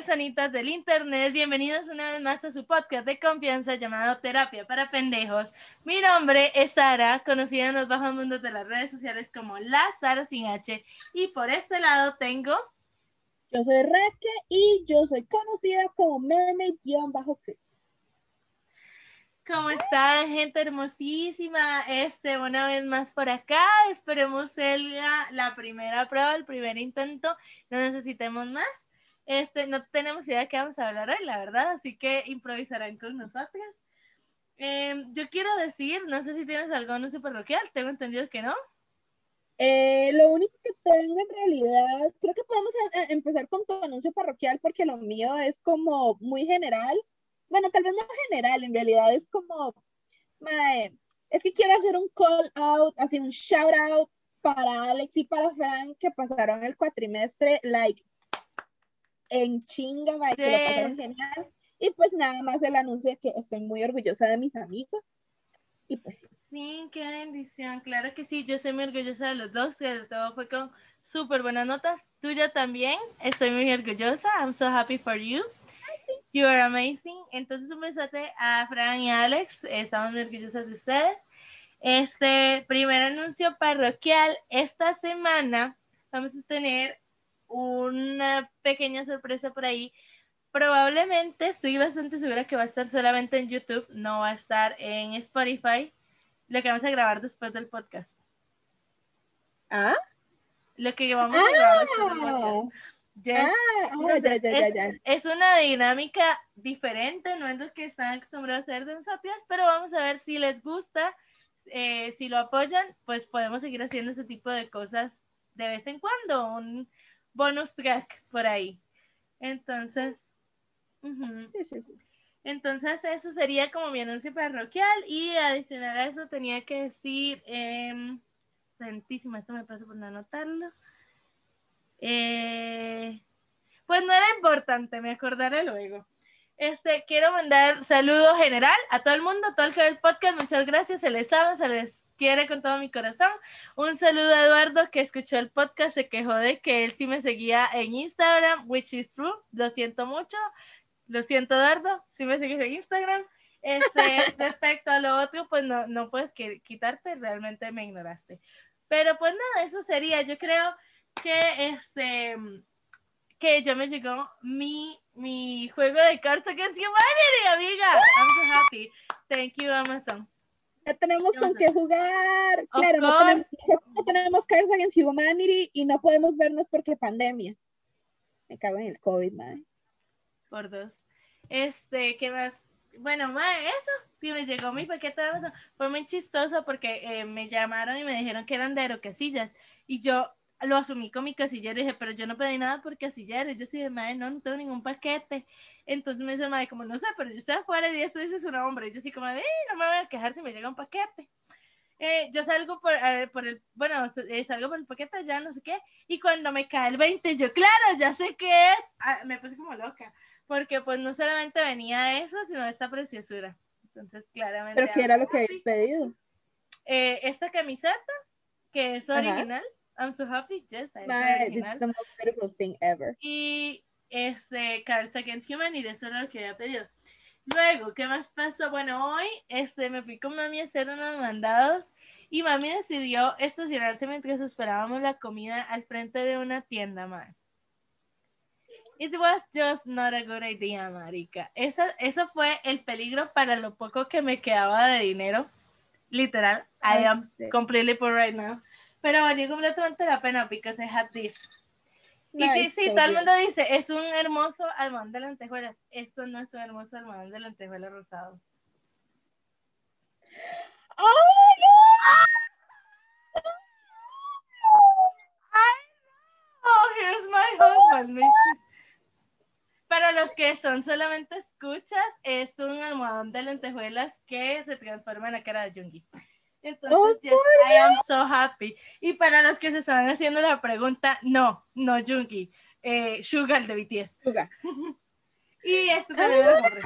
Personitas del internet, bienvenidos una vez más a su podcast de confianza llamado Terapia para Pendejos. Mi nombre es Sara, conocida en los bajos mundos de las redes sociales como la Sara sin H, y por este lado tengo Yo soy Raque y yo soy conocida como Mermaid-Creek. ¿Cómo están, gente hermosísima? Este, una vez más por acá. Esperemos sea la primera prueba, el primer intento. No necesitemos más. Este, no tenemos idea de qué vamos a hablar hoy, la verdad, así que improvisarán con nosotras. Em, yo quiero decir, no sé si tienes algo anuncio parroquial, tengo entendido que no. Eh, lo único que tengo en realidad, creo que podemos a- a empezar con tu anuncio parroquial porque lo mío es como muy general. Bueno, tal vez no general, en realidad es como, mae, es que quiero hacer un call out, así un shout out para Alex y para Frank que pasaron el cuatrimestre, like, en chinga, mae, que lo pasaron genial. Y pues nada más el anuncio de que estoy muy orgullosa de mis amigos. Y pues Sí, qué bendición, claro que sí, yo soy muy orgullosa de los dos, que todo fue con súper buenas notas. Tuya también, estoy muy orgullosa, I'm so happy for you. You are amazing. Entonces un besote a Fran y Alex, estamos muy orgullosas de ustedes. Este primer anuncio parroquial, esta semana vamos a tener una pequeña sorpresa por ahí. Probablemente estoy bastante segura que va a estar solamente en YouTube, no va a estar en Spotify. Lo que vamos a grabar después del podcast. ¿Ah? Lo que vamos a grabar después del Ah, podcast. Yes. ah, ah, Entonces, ya, ya, ya, es, ya. es una dinámica diferente, no es lo que están acostumbrados a hacer de nosotras, pero vamos a ver si les gusta, eh, si lo apoyan, pues podemos seguir haciendo ese tipo de cosas de vez en cuando, un bonus track por ahí. Entonces, ujú. Sí, sí, sí. entonces eso sería como mi anuncio parroquial y adicional a eso tenía que decir, eh, santísima, esto me pasa por no anotarlo. Eh, pues no era importante, me acordaré luego. Este, quiero mandar saludo general a todo el mundo, a todo el que ve el podcast, muchas gracias, se les ama, se les quiere con todo mi corazón. Un saludo a Eduardo que escuchó el podcast, se quejó de que él sí me seguía en Instagram, which is true, lo siento mucho, lo siento Eduardo, sí me sigues en Instagram. Este, respecto a lo otro, pues no, no puedes que- quitarte, realmente me ignoraste. Pero pues nada, eso sería, yo creo que este que ya me llegó mi, mi juego de Cards Against Humanity, amiga. I'm so happy. Thank you, Amazon. Ya tenemos ¿Qué con qué jugar. Claro, no tenemos, no tenemos Cards Against Humanity y no podemos vernos porque pandemia. Me cago en el COVID, man. Por dos. Este, ¿qué más? Bueno, mae, eso, que me llegó mi paquete de Amazon. Fue muy chistoso porque eh, me llamaron y me dijeron que eran de aerocasillas. Y yo lo asumí con mi casillero y dije, pero yo no pedí nada por casillero. Yo sí de madre, no, no tengo ningún paquete. Entonces me dice el madre, como no sé, pero yo estoy afuera y esto dice su nombre. Y yo sí como de, "Eh, no me voy a quejar si me llega un paquete. Eh, yo salgo por, ver, por el, bueno, eh, salgo por el paquete ya, no sé qué. Y cuando me cae el 20, yo, claro, ya sé qué es. Ah, me puse como loca porque pues no solamente venía eso, sino esta preciosura. Entonces, claramente. Pero I'm era lo que habías pedido. Eh, esta camiseta, que es Ajá. I'm so happy, yes, es Man, it's the most beautiful thing ever. Y este, Cards Against Humanity, eso era lo que había pedido. Luego, ¿qué más pasó? Bueno, hoy este, me fui con mami a hacer unos mandados y mami decidió estacionarse mientras esperábamos la comida al frente de una tienda, man. It was just not a good idea, marica. Esa, eso fue el peligro para lo poco que me quedaba de dinero. Literal, I am completely poor right now pero valió completamente la pena porque I had this. Y sí, sí, todo el mundo dice, es un hermoso almohadón de lentejuelas. Esto no es un hermoso almohadón de lentejuelas rosado. ¡Oh, no! Oh, here's my husband, Richie. Para los que son solamente escuchas, es un almohadón de lentejuelas que se transforma en la cara de Jungi. Entonces, Oh, yes, I am so happy. Y para los que se estaban haciendo la pregunta, no, no Jungi, eh, Sugar de BTS. Suga. Y este también borré.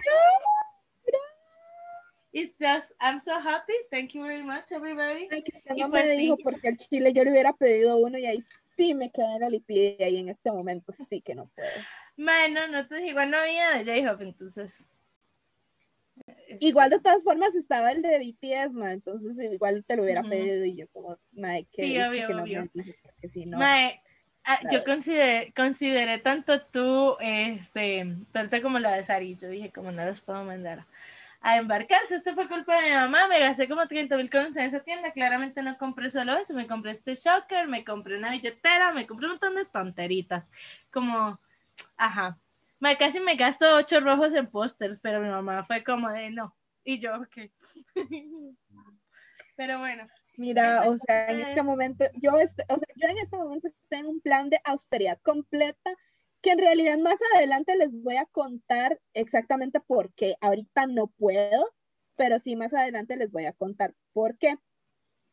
It's just, I'm so happy. Thank you very much, everybody. Ay, que usted Y no pues me sí. dijo porque al chile yo le hubiera pedido uno y ahí sí me quedé en la lipidia y en este momento sí que no puedo. Bueno, no te igual no había de J-Hope, entonces. Este, Igual de todas formas estaba el de BTS, ma, entonces igual te lo hubiera Ujú. pedido y yo como, ma, que Sí, obvio, que no obvio. me dijo, porque si no, Mae, ah, yo consideré, consideré tanto tú, este, tanto como la de Sari, yo dije, como no los puedo mandar a embarcarse, esto fue culpa de mi mamá, me gasté como 30 mil colones en esa tienda, claramente no compré solo eso, me compré este shocker, me compré una billetera, me compré un montón de tonteritas, como, ajá, Mae, casi me gasto ocho rojos en pósters, pero mi mamá fue como de no, y yo, ok, pero bueno, Mira, o sea, en este es- momento, yo, o sea, yo en este momento estoy en un plan de austeridad completa, que en realidad más adelante les voy a contar exactamente por qué. Ahorita no puedo, pero sí más adelante les voy a contar por qué.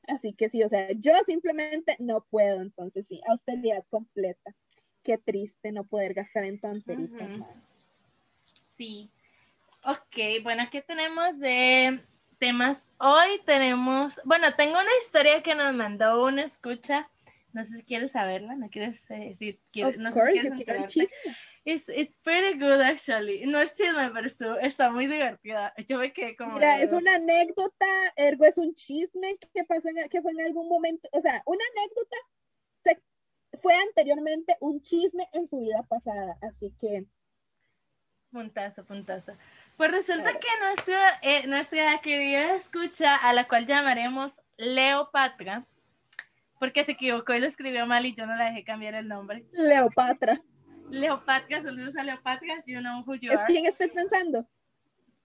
Así que sí, o sea, yo simplemente no puedo, entonces sí, austeridad completa. Qué triste no poder gastar en tonteritas. Sí. Ok, bueno, ¿qué tenemos de temas? Hoy tenemos, bueno, tengo una historia que nos mandó una escucha. No sé si quieres saberla, no quieres eh, decir, quieres- Of no sé course, si yo quieres quiero. It's, it's pretty good actually. No es chisme, pero estuvo- está muy divertida. Yo me quedé como. Mira, de- es una anécdota, ergo es un chisme que pasó en, que fue en algún momento, o sea, una anécdota se- fue anteriormente un chisme en su vida pasada, así que Puntazo, puntazo. Pues resulta que nuestra, eh, nuestra querida escucha, a la cual llamaremos Leopatra, porque se equivocó y lo escribió mal y yo no la dejé cambiar el nombre. Leopatra, Leopatra, saludos a Leopatra, you know who you ¿es are. quién estoy pensando?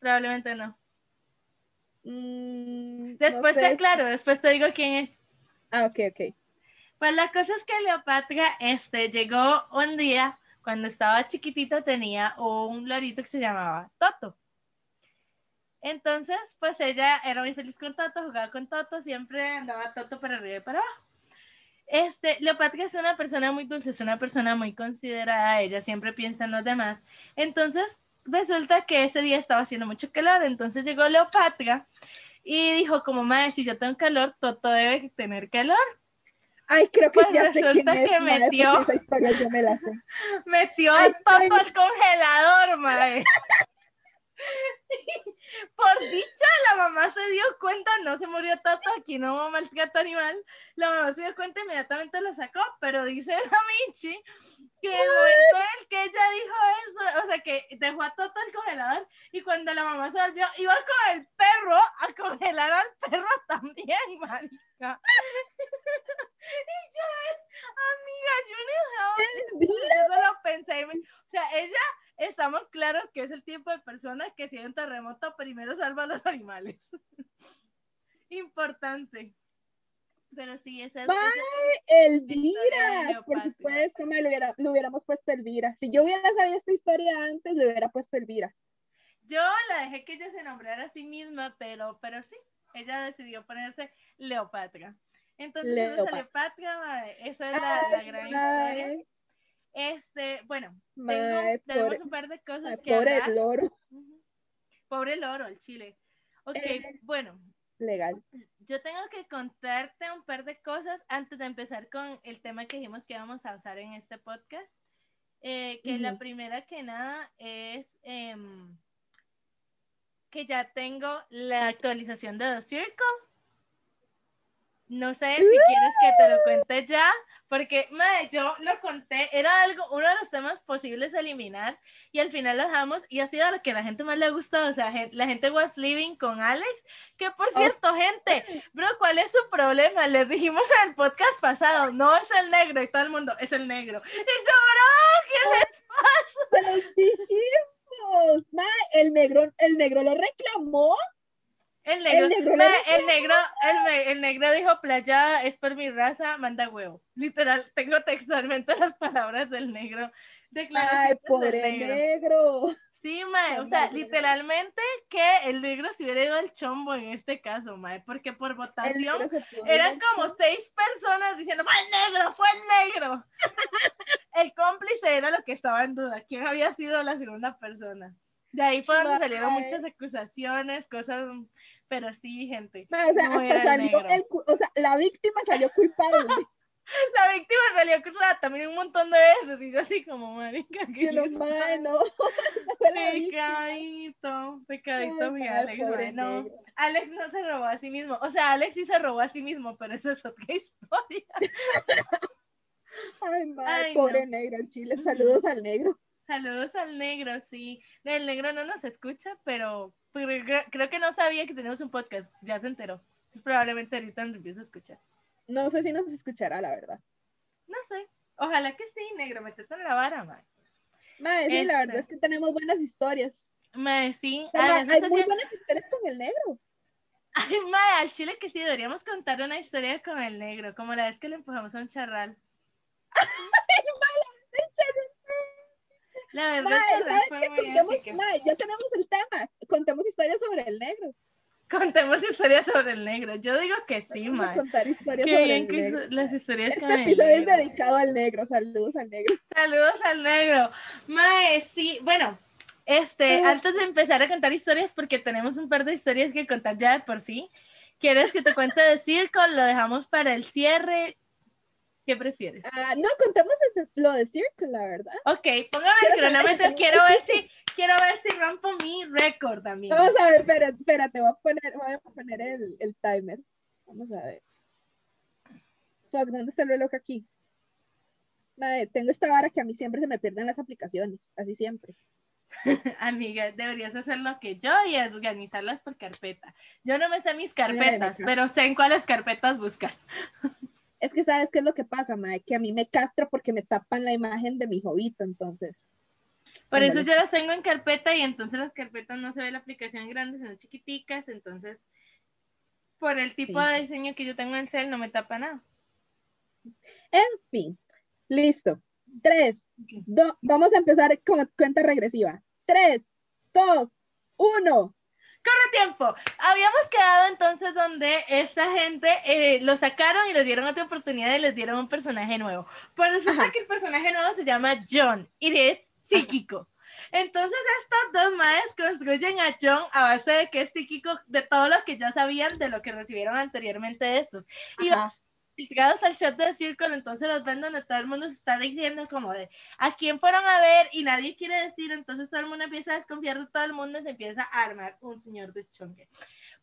Probablemente no. Mm, no Después te sé. aclaro, después te digo quién es. Ah, ok, ok. Pues la cosa es que Leopatra este, llegó un día, cuando estaba chiquitita, tenía un lorito que se llamaba Toto. Entonces, pues ella era muy feliz con Toto, jugaba con Toto, siempre andaba Toto para arriba y para abajo. Este, Leopatra es una persona muy dulce, es una persona muy considerada, ella siempre piensa en los demás. Entonces, resulta que ese día estaba haciendo mucho calor, entonces llegó Leopatra y dijo como, madre, si yo tengo calor, Toto debe tener calor. Ay, creo que Pues ya sé quién resulta es, que metió- porque esa historia yo me la sé. Metió Ay, Toto ay. al congelador, mae. Por dicha, la mamá se dio cuenta, no se murió Toto, aquí no hubo maltrato animal. La mamá se dio cuenta inmediatamente lo sacó, pero dice la Michi que el momento en el que ella dijo eso, o sea, que dejó a Toto al congelador y cuando la mamá se volvió, iba con el perro a congelar al perro también, marica. y yo, amiga, you need help. Yo solo pensé, o sea, ella, estamos claros que es el tipo de persona que si hay un terremoto primero salva a los animales. Importante. Pero sí, ese es... Elvira, por supuesto, me lo hubiera, le hubiéramos puesto Elvira. Si yo hubiera sabido esta historia antes, le hubiera puesto Elvira. Yo la dejé que ella se nombrara a sí misma, pero, pero sí, ella decidió ponerse Leopatra. Entonces, Leopatra. Leopatra, esa es la, la gran historia. Este, bueno, tengo- tenemos pobre, un par de cosas que pobre hablar. loro. Pobre loro, el chile. Ok, Eh. bueno, Legal. yo tengo que contarte un par de cosas antes de empezar con el tema que dijimos que íbamos a usar en este podcast. Eh, que la primera que nada es em, que ya tengo la actualización de The Circle. No sé si quieres que te lo cuente ya, porque madre, yo lo conté, era algo, uno de los temas posibles a eliminar y al final lo dejamos y ha sido lo que la gente más le ha gustado, o sea, la gente was living con Alex, que por cierto, gente, bro, ¿cuál es su problema? Les dijimos en el podcast pasado, no es el negro y todo el mundo, es el negro. Y yo, bro, ¿qué les pasa? El negro, el negro lo reclamó. El negro, El negro dijo el negro, el, el negro dijo playada es por mi raza, manda huevo. Literal, tengo textualmente las palabras del negro. Ay, del pobre negro. negro. Sí, mae, o sea, literalmente que el negro se hubiera ido al chombo en este caso, mae, porque por El votación eran como seis personas diciendo, fue el negro, fue el negro. el cómplice era lo que estaba en duda, quién había sido la segunda persona. De ahí fue donde salieron muchas acusaciones, cosas, pero sí, gente. O sea, No hasta salió el, o sea, la víctima salió culpable. La víctima salió acusada también un montón de veces y yo así como, marica, ¿qué Yo no, les ma, pasa? no. Esa fue la víctima. Pecadito, pecadito, mi Alex, pobre mae, no. negro. Alex no se robó a sí mismo. O sea, Alex sí se robó a sí mismo, pero eso es otra historia. Ay, ma, Ay, pobre no. negro, el chile. Saludos al negro. Saludos al negro, sí. El negro no nos escucha, pero, creo que no sabía que teníamos un podcast. Ya se enteró. Entonces probablemente ahorita nos empieza a escuchar. No sé si nos escuchará, la verdad. No sé. Ojalá que sí, negro. Métete en la vara, man. Ma, sí, la Este. verdad es que tenemos buenas historias. Mae, sí. O sea, ma, Además, hay muy sí- buenas historias con el negro. Ay, mae, al chile que sí, deberíamos contar una historia con el negro, como la vez que le empujamos a un charral. La verdad, Ma, el charral ¿sabes fue muy Contemos- ma, ya tenemos el tema. Contemos historias sobre el negro. Contemos historias sobre el negro. Yo digo que sí, mae. contar historias Qué sobre bien el que negro. las historias Este episodio es dedicado al negro. Saludos al negro. Saludos al negro. Mae, sí, bueno, este, antes de empezar a contar historias, porque tenemos un par de historias que contar ya de por sí. ¿Quieres que te cuente de circo? Lo dejamos para el cierre. ¿Qué prefieres? Ah, no, contemos el- lo de Circle, la verdad. Ok, póngame el cronómetro. Quiero ver si, quiero ver si rompo mi récord también. Vamos a ver, espera, espérate, voy a poner, voy a poner el, el timer. Vamos a ver. ¿dónde está el reloj aquí? Madre, tengo esta vara que a mí siempre se me pierden las aplicaciones, así siempre. Amiga, deberías hacer lo que yo y organizarlas por carpeta. Yo no me sé mis carpetas, pero sé en cuáles carpetas buscar. Es que sabes qué es lo que pasa, madre, que a mí me castra porque me tapan la imagen de mi jovito, entonces. Por eso yo las tengo en carpeta y entonces las carpetas no se ve la aplicación grande, sino chiquiticas, entonces por el tipo Sí. de diseño que yo tengo en Cell no me tapa nada. En fin, listo. Tres, dos, vamos a empezar con cuenta regresiva. Tres, dos, uno. ¡Corre tiempo! Habíamos quedado entonces donde esta gente eh, lo sacaron y les dieron otra oportunidad y les dieron un personaje nuevo. Pues resulta Ajá. que el personaje nuevo se llama John y es psíquico. Entonces estas dos madres construyen a John a base de que es psíquico de todo lo que ya sabían de lo que recibieron anteriormente de estos. Y Ajá. Ligados al chat de Circle, entonces los ven donde todo el mundo se está diciendo como de a quién fueron a ver y nadie quiere decir, entonces todo el mundo empieza a desconfiar de todo el mundo y se empieza a armar un señor deschongue.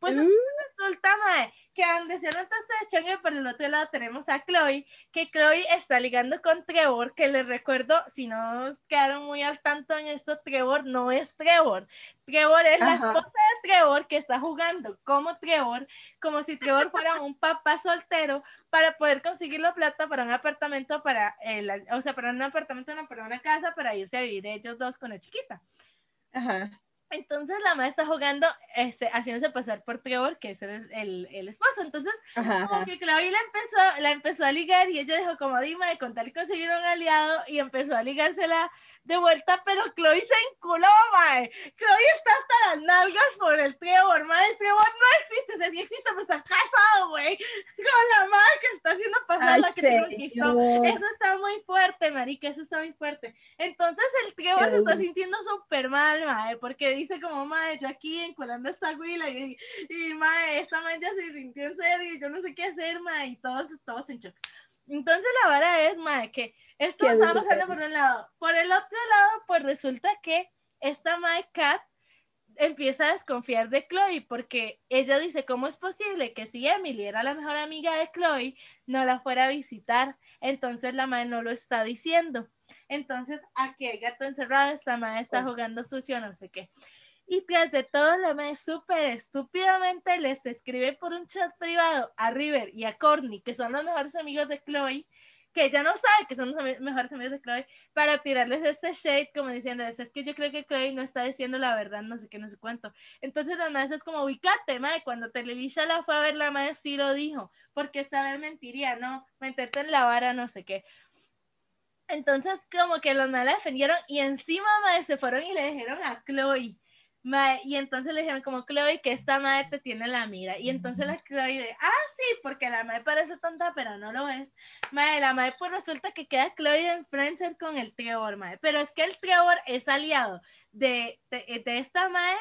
Pues Mm. resulta, mae, que donde se nota este deschongue, por el otro lado tenemos a Chloe, que Chloe está ligando con Trevor, que les recuerdo, si no quedaron muy al tanto en esto, Trevor no es Trevor. Trevor es la esposa de Trevor que está jugando como Trevor, como si Trevor fuera un papá soltero para poder conseguir la plata para un apartamento, para, el, o sea, para un apartamento, no, para una casa, para irse a vivir ellos dos con la chiquita. Ajá. Entonces la madre está jugando, este, haciéndose pasar por Trevor, que es el, el, el esposo. Entonces, Ajá. como ajá. que Chloe la empezó, la empezó a ligar y ella dijo como Dima de contar y conseguir un aliado y empezó a ligársela de vuelta, pero Chloe se enculó, mae. Chloe está hasta las nalgas por el Trevor, mae. El Trevor no existe, o sea, sí existe, pero está casado, güey, con la madre que está haciendo pasar Ay, la que te conquistó. Eso está muy fuerte, marica, eso está muy fuerte. Entonces el Trevor se está sintiendo súper mal, mae, porque dice como, mae, yo aquí enculando a esta güila y, y mae, esta mae ya se sintió en serio y yo no sé qué hacer, mae, y todos, todos en shock. Entonces la vara es, mae, que esto está pasando por un lado. Por el otro lado, pues resulta que esta mae Kat empieza a desconfiar de Chloe porque ella dice, ¿cómo es posible que si Emily era la mejor amiga de Chloe, no la fuera a visitar? Entonces la madre no lo está diciendo. Entonces, aquí hay gato encerrado, esta madre está jugando sucio, no sé qué. Y tras de todo, la madre súper estúpidamente les escribe por un chat privado a River y a Courtney, que son los mejores amigos de Chloe, que ella no sabe que son los mejores amigos de Chloe, para tirarles este shade como diciéndoles, es que yo creo que Chloe no está diciendo la verdad, no sé qué, no sé cuánto. Entonces la madre es como, ubicate, madre, cuando Televisa la fue a ver, la madre sí lo dijo, porque esta vez mentiría, no, meterte en la vara, no sé qué. Entonces, como que los la defendieron y encima, madre, se fueron y le dijeron a Chloe. Mae, y entonces le dijeron como Chloe que esta madre te tiene la mira. Y entonces la Chloe de, ah, sí, porque la madre parece tonta, pero no lo es. Mae, la madre pues resulta que queda Chloe en Friendster con el Trevor, mae. Pero es que el Trevor es aliado de, de, de esta madre,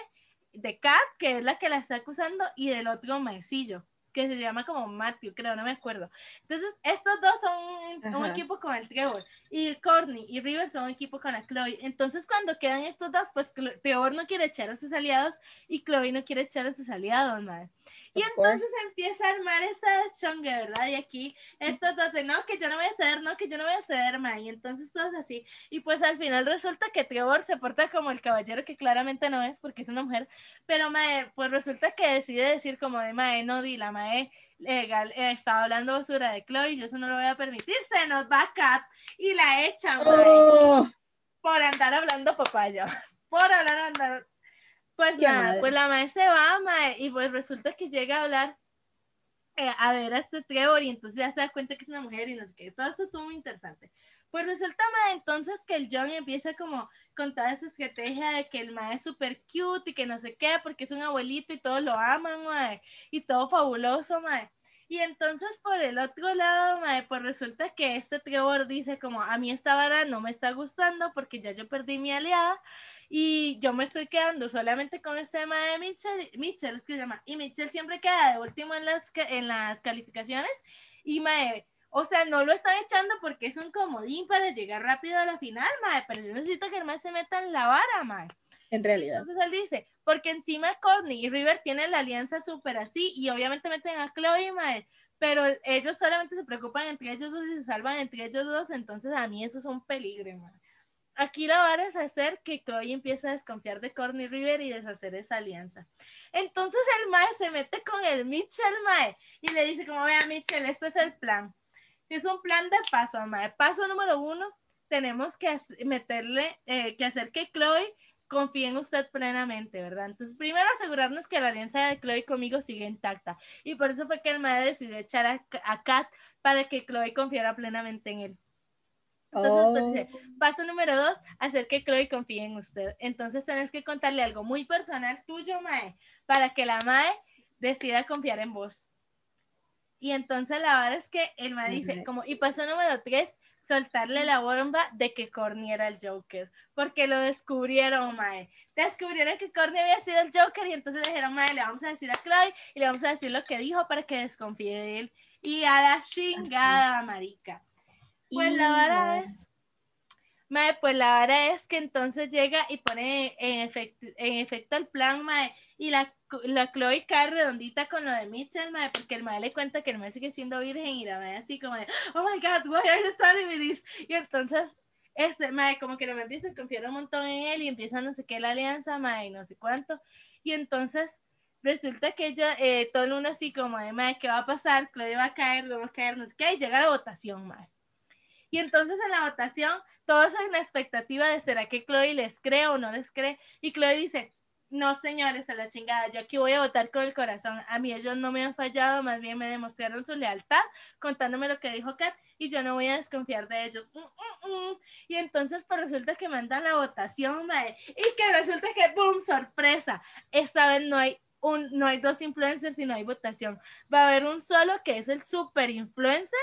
de Kat, que es la que la está acusando, y del otro maecillo, que se llama como Matthew, creo, no me acuerdo. Entonces, estos dos son un, un equipo con el Trevor. Y Courtney y River son un equipo con la Chloe. Entonces, cuando quedan estos dos, pues Trevor no quiere echar a sus aliados y Chloe no quiere echar a sus aliados, madre. Y entonces empieza a armar esa chonga, ¿verdad? Y aquí estos dos de no, que yo no voy a ceder, no, que yo no voy a ceder, madre. Y entonces todos así. Y pues al final resulta que Trevor se porta como el caballero que claramente no es porque es una mujer. Pero, mae, pues resulta que decide decir como de, mae, no di, la mae legal, eh, estaba hablando basura de Chloe, yo eso no lo voy a permitir, se nos va Kat y la echan, Oh, por andar hablando papaya, por hablar, andar. Pues Qué nada, madre. pues la mae se va, mae, y pues resulta que llega a hablar eh, a ver a este Trevor y entonces ya se da cuenta que es una mujer y no sé qué, todo esto estuvo muy interesante. Pues resulta, mae, entonces que el John empieza como con toda esa estrategia de que el mae es súper cute y que no sé qué, porque es un abuelito y todos lo aman, mae, y todo fabuloso, mae. Y entonces por el otro lado, mae, pues resulta que este Trevor dice como, a mí esta vara no me está gustando porque ya yo perdí mi aliada y yo me estoy quedando solamente con este tema de Mitchell, Mitchell es que se llama, y Mitchell siempre queda de último en las, en las calificaciones y mae, o sea, no lo están echando porque es un comodín para llegar rápido a la final, mae, pero yo necesito que el mae se meta en la vara, mae. en realidad. Entonces él dice, porque encima Courtney y River tienen la alianza súper así y obviamente meten a Chloe, mae, pero ellos solamente se preocupan entre ellos dos y se salvan entre ellos dos, entonces a mí eso es un peligro, mae. Aquí la vara es hacer que Chloe empiece a desconfiar de Courtney River y deshacer esa alianza. Entonces el mae se mete con el Mitchell, mae, y le dice como, vea Mitchell, este es el plan. Es un plan de paso, mae. Paso número uno, tenemos que meterle, eh, que hacer que Chloe confíe en usted plenamente, ¿verdad? Entonces, primero asegurarnos que la alianza de Chloe conmigo sigue intacta. Y por eso fue que el mae decidió echar a, a Kat para que Chloe confiara plenamente en él. Entonces, pues, Oh, dice, paso número dos, hacer que Chloe confíe en usted. Entonces, tenés que contarle algo muy personal tuyo, Mae, para que la Mae decida confiar en vos. Y entonces la verdad es que el Mae dice, como, y paso número tres, soltarle la bomba de que Corny era el Joker, porque lo descubrieron, Mae. Descubrieron que Corny había sido el Joker y entonces le dijeron, Mae, le vamos a decir a Chloe y le vamos a decir lo que dijo para que desconfíe de él. Y a la chingada, marica. Pues la vara Híjole. es. Mae, pues la vara es que entonces llega y pone en efecto, en efecto el plan, mae, y la, la Chloe cae redondita con lo de Mitchell, mae, porque el mae le cuenta que el mae sigue siendo virgen y la mae así como de, oh my god, why are you telling me this? Y entonces, este, mae, como que le mae empieza a confiar un montón en él y empieza no sé qué la alianza, mae, y no sé cuánto. Y entonces resulta que ella, eh, todo el mundo así como de, mae, ¿qué va a pasar? Chloe va a caer, no va a caer, no sé qué, y llega la votación, mae. Y entonces en la votación, todos en la expectativa de será que Chloe les cree o no les cree. Y Chloe dice, no señores, a la chingada, yo aquí voy a votar con el corazón. A mí ellos no me han fallado, más bien me demostraron su lealtad contándome lo que dijo Kat y yo no voy a desconfiar de ellos. Mm, mm, mm. Y entonces pues resulta que mandan la votación, mae, y que resulta que, ¡boom!, sorpresa. Esta vez no hay un, no hay dos influencers, sino hay votación. Va a haber un solo que es el super influencer,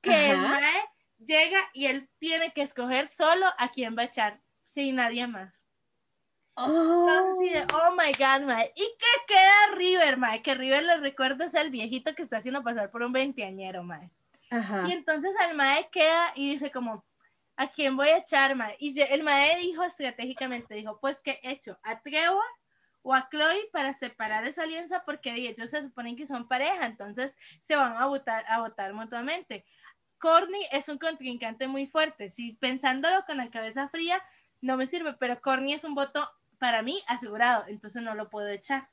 que el mae llega y él tiene que escoger solo a quién va a echar, sin nadie más. Entonces, Oh, de, oh my god, mae. ¿Y qué queda River, mae? Que River le recuerda es el viejito que está haciendo pasar por un veinteañero, mae. ajá. Y entonces el mae queda y dice como, ¿a quién voy a echar, mae? Y el mae dijo estratégicamente, dijo, pues que echo a Trevor o a Chloe para separar esa alianza porque ellos se suponen que son pareja, entonces se van a votar, a votar mutuamente. Corny es un contrincante muy fuerte, si pensándolo con la cabeza fría, no me sirve, pero Corny es un voto para mí asegurado, entonces no lo puedo echar.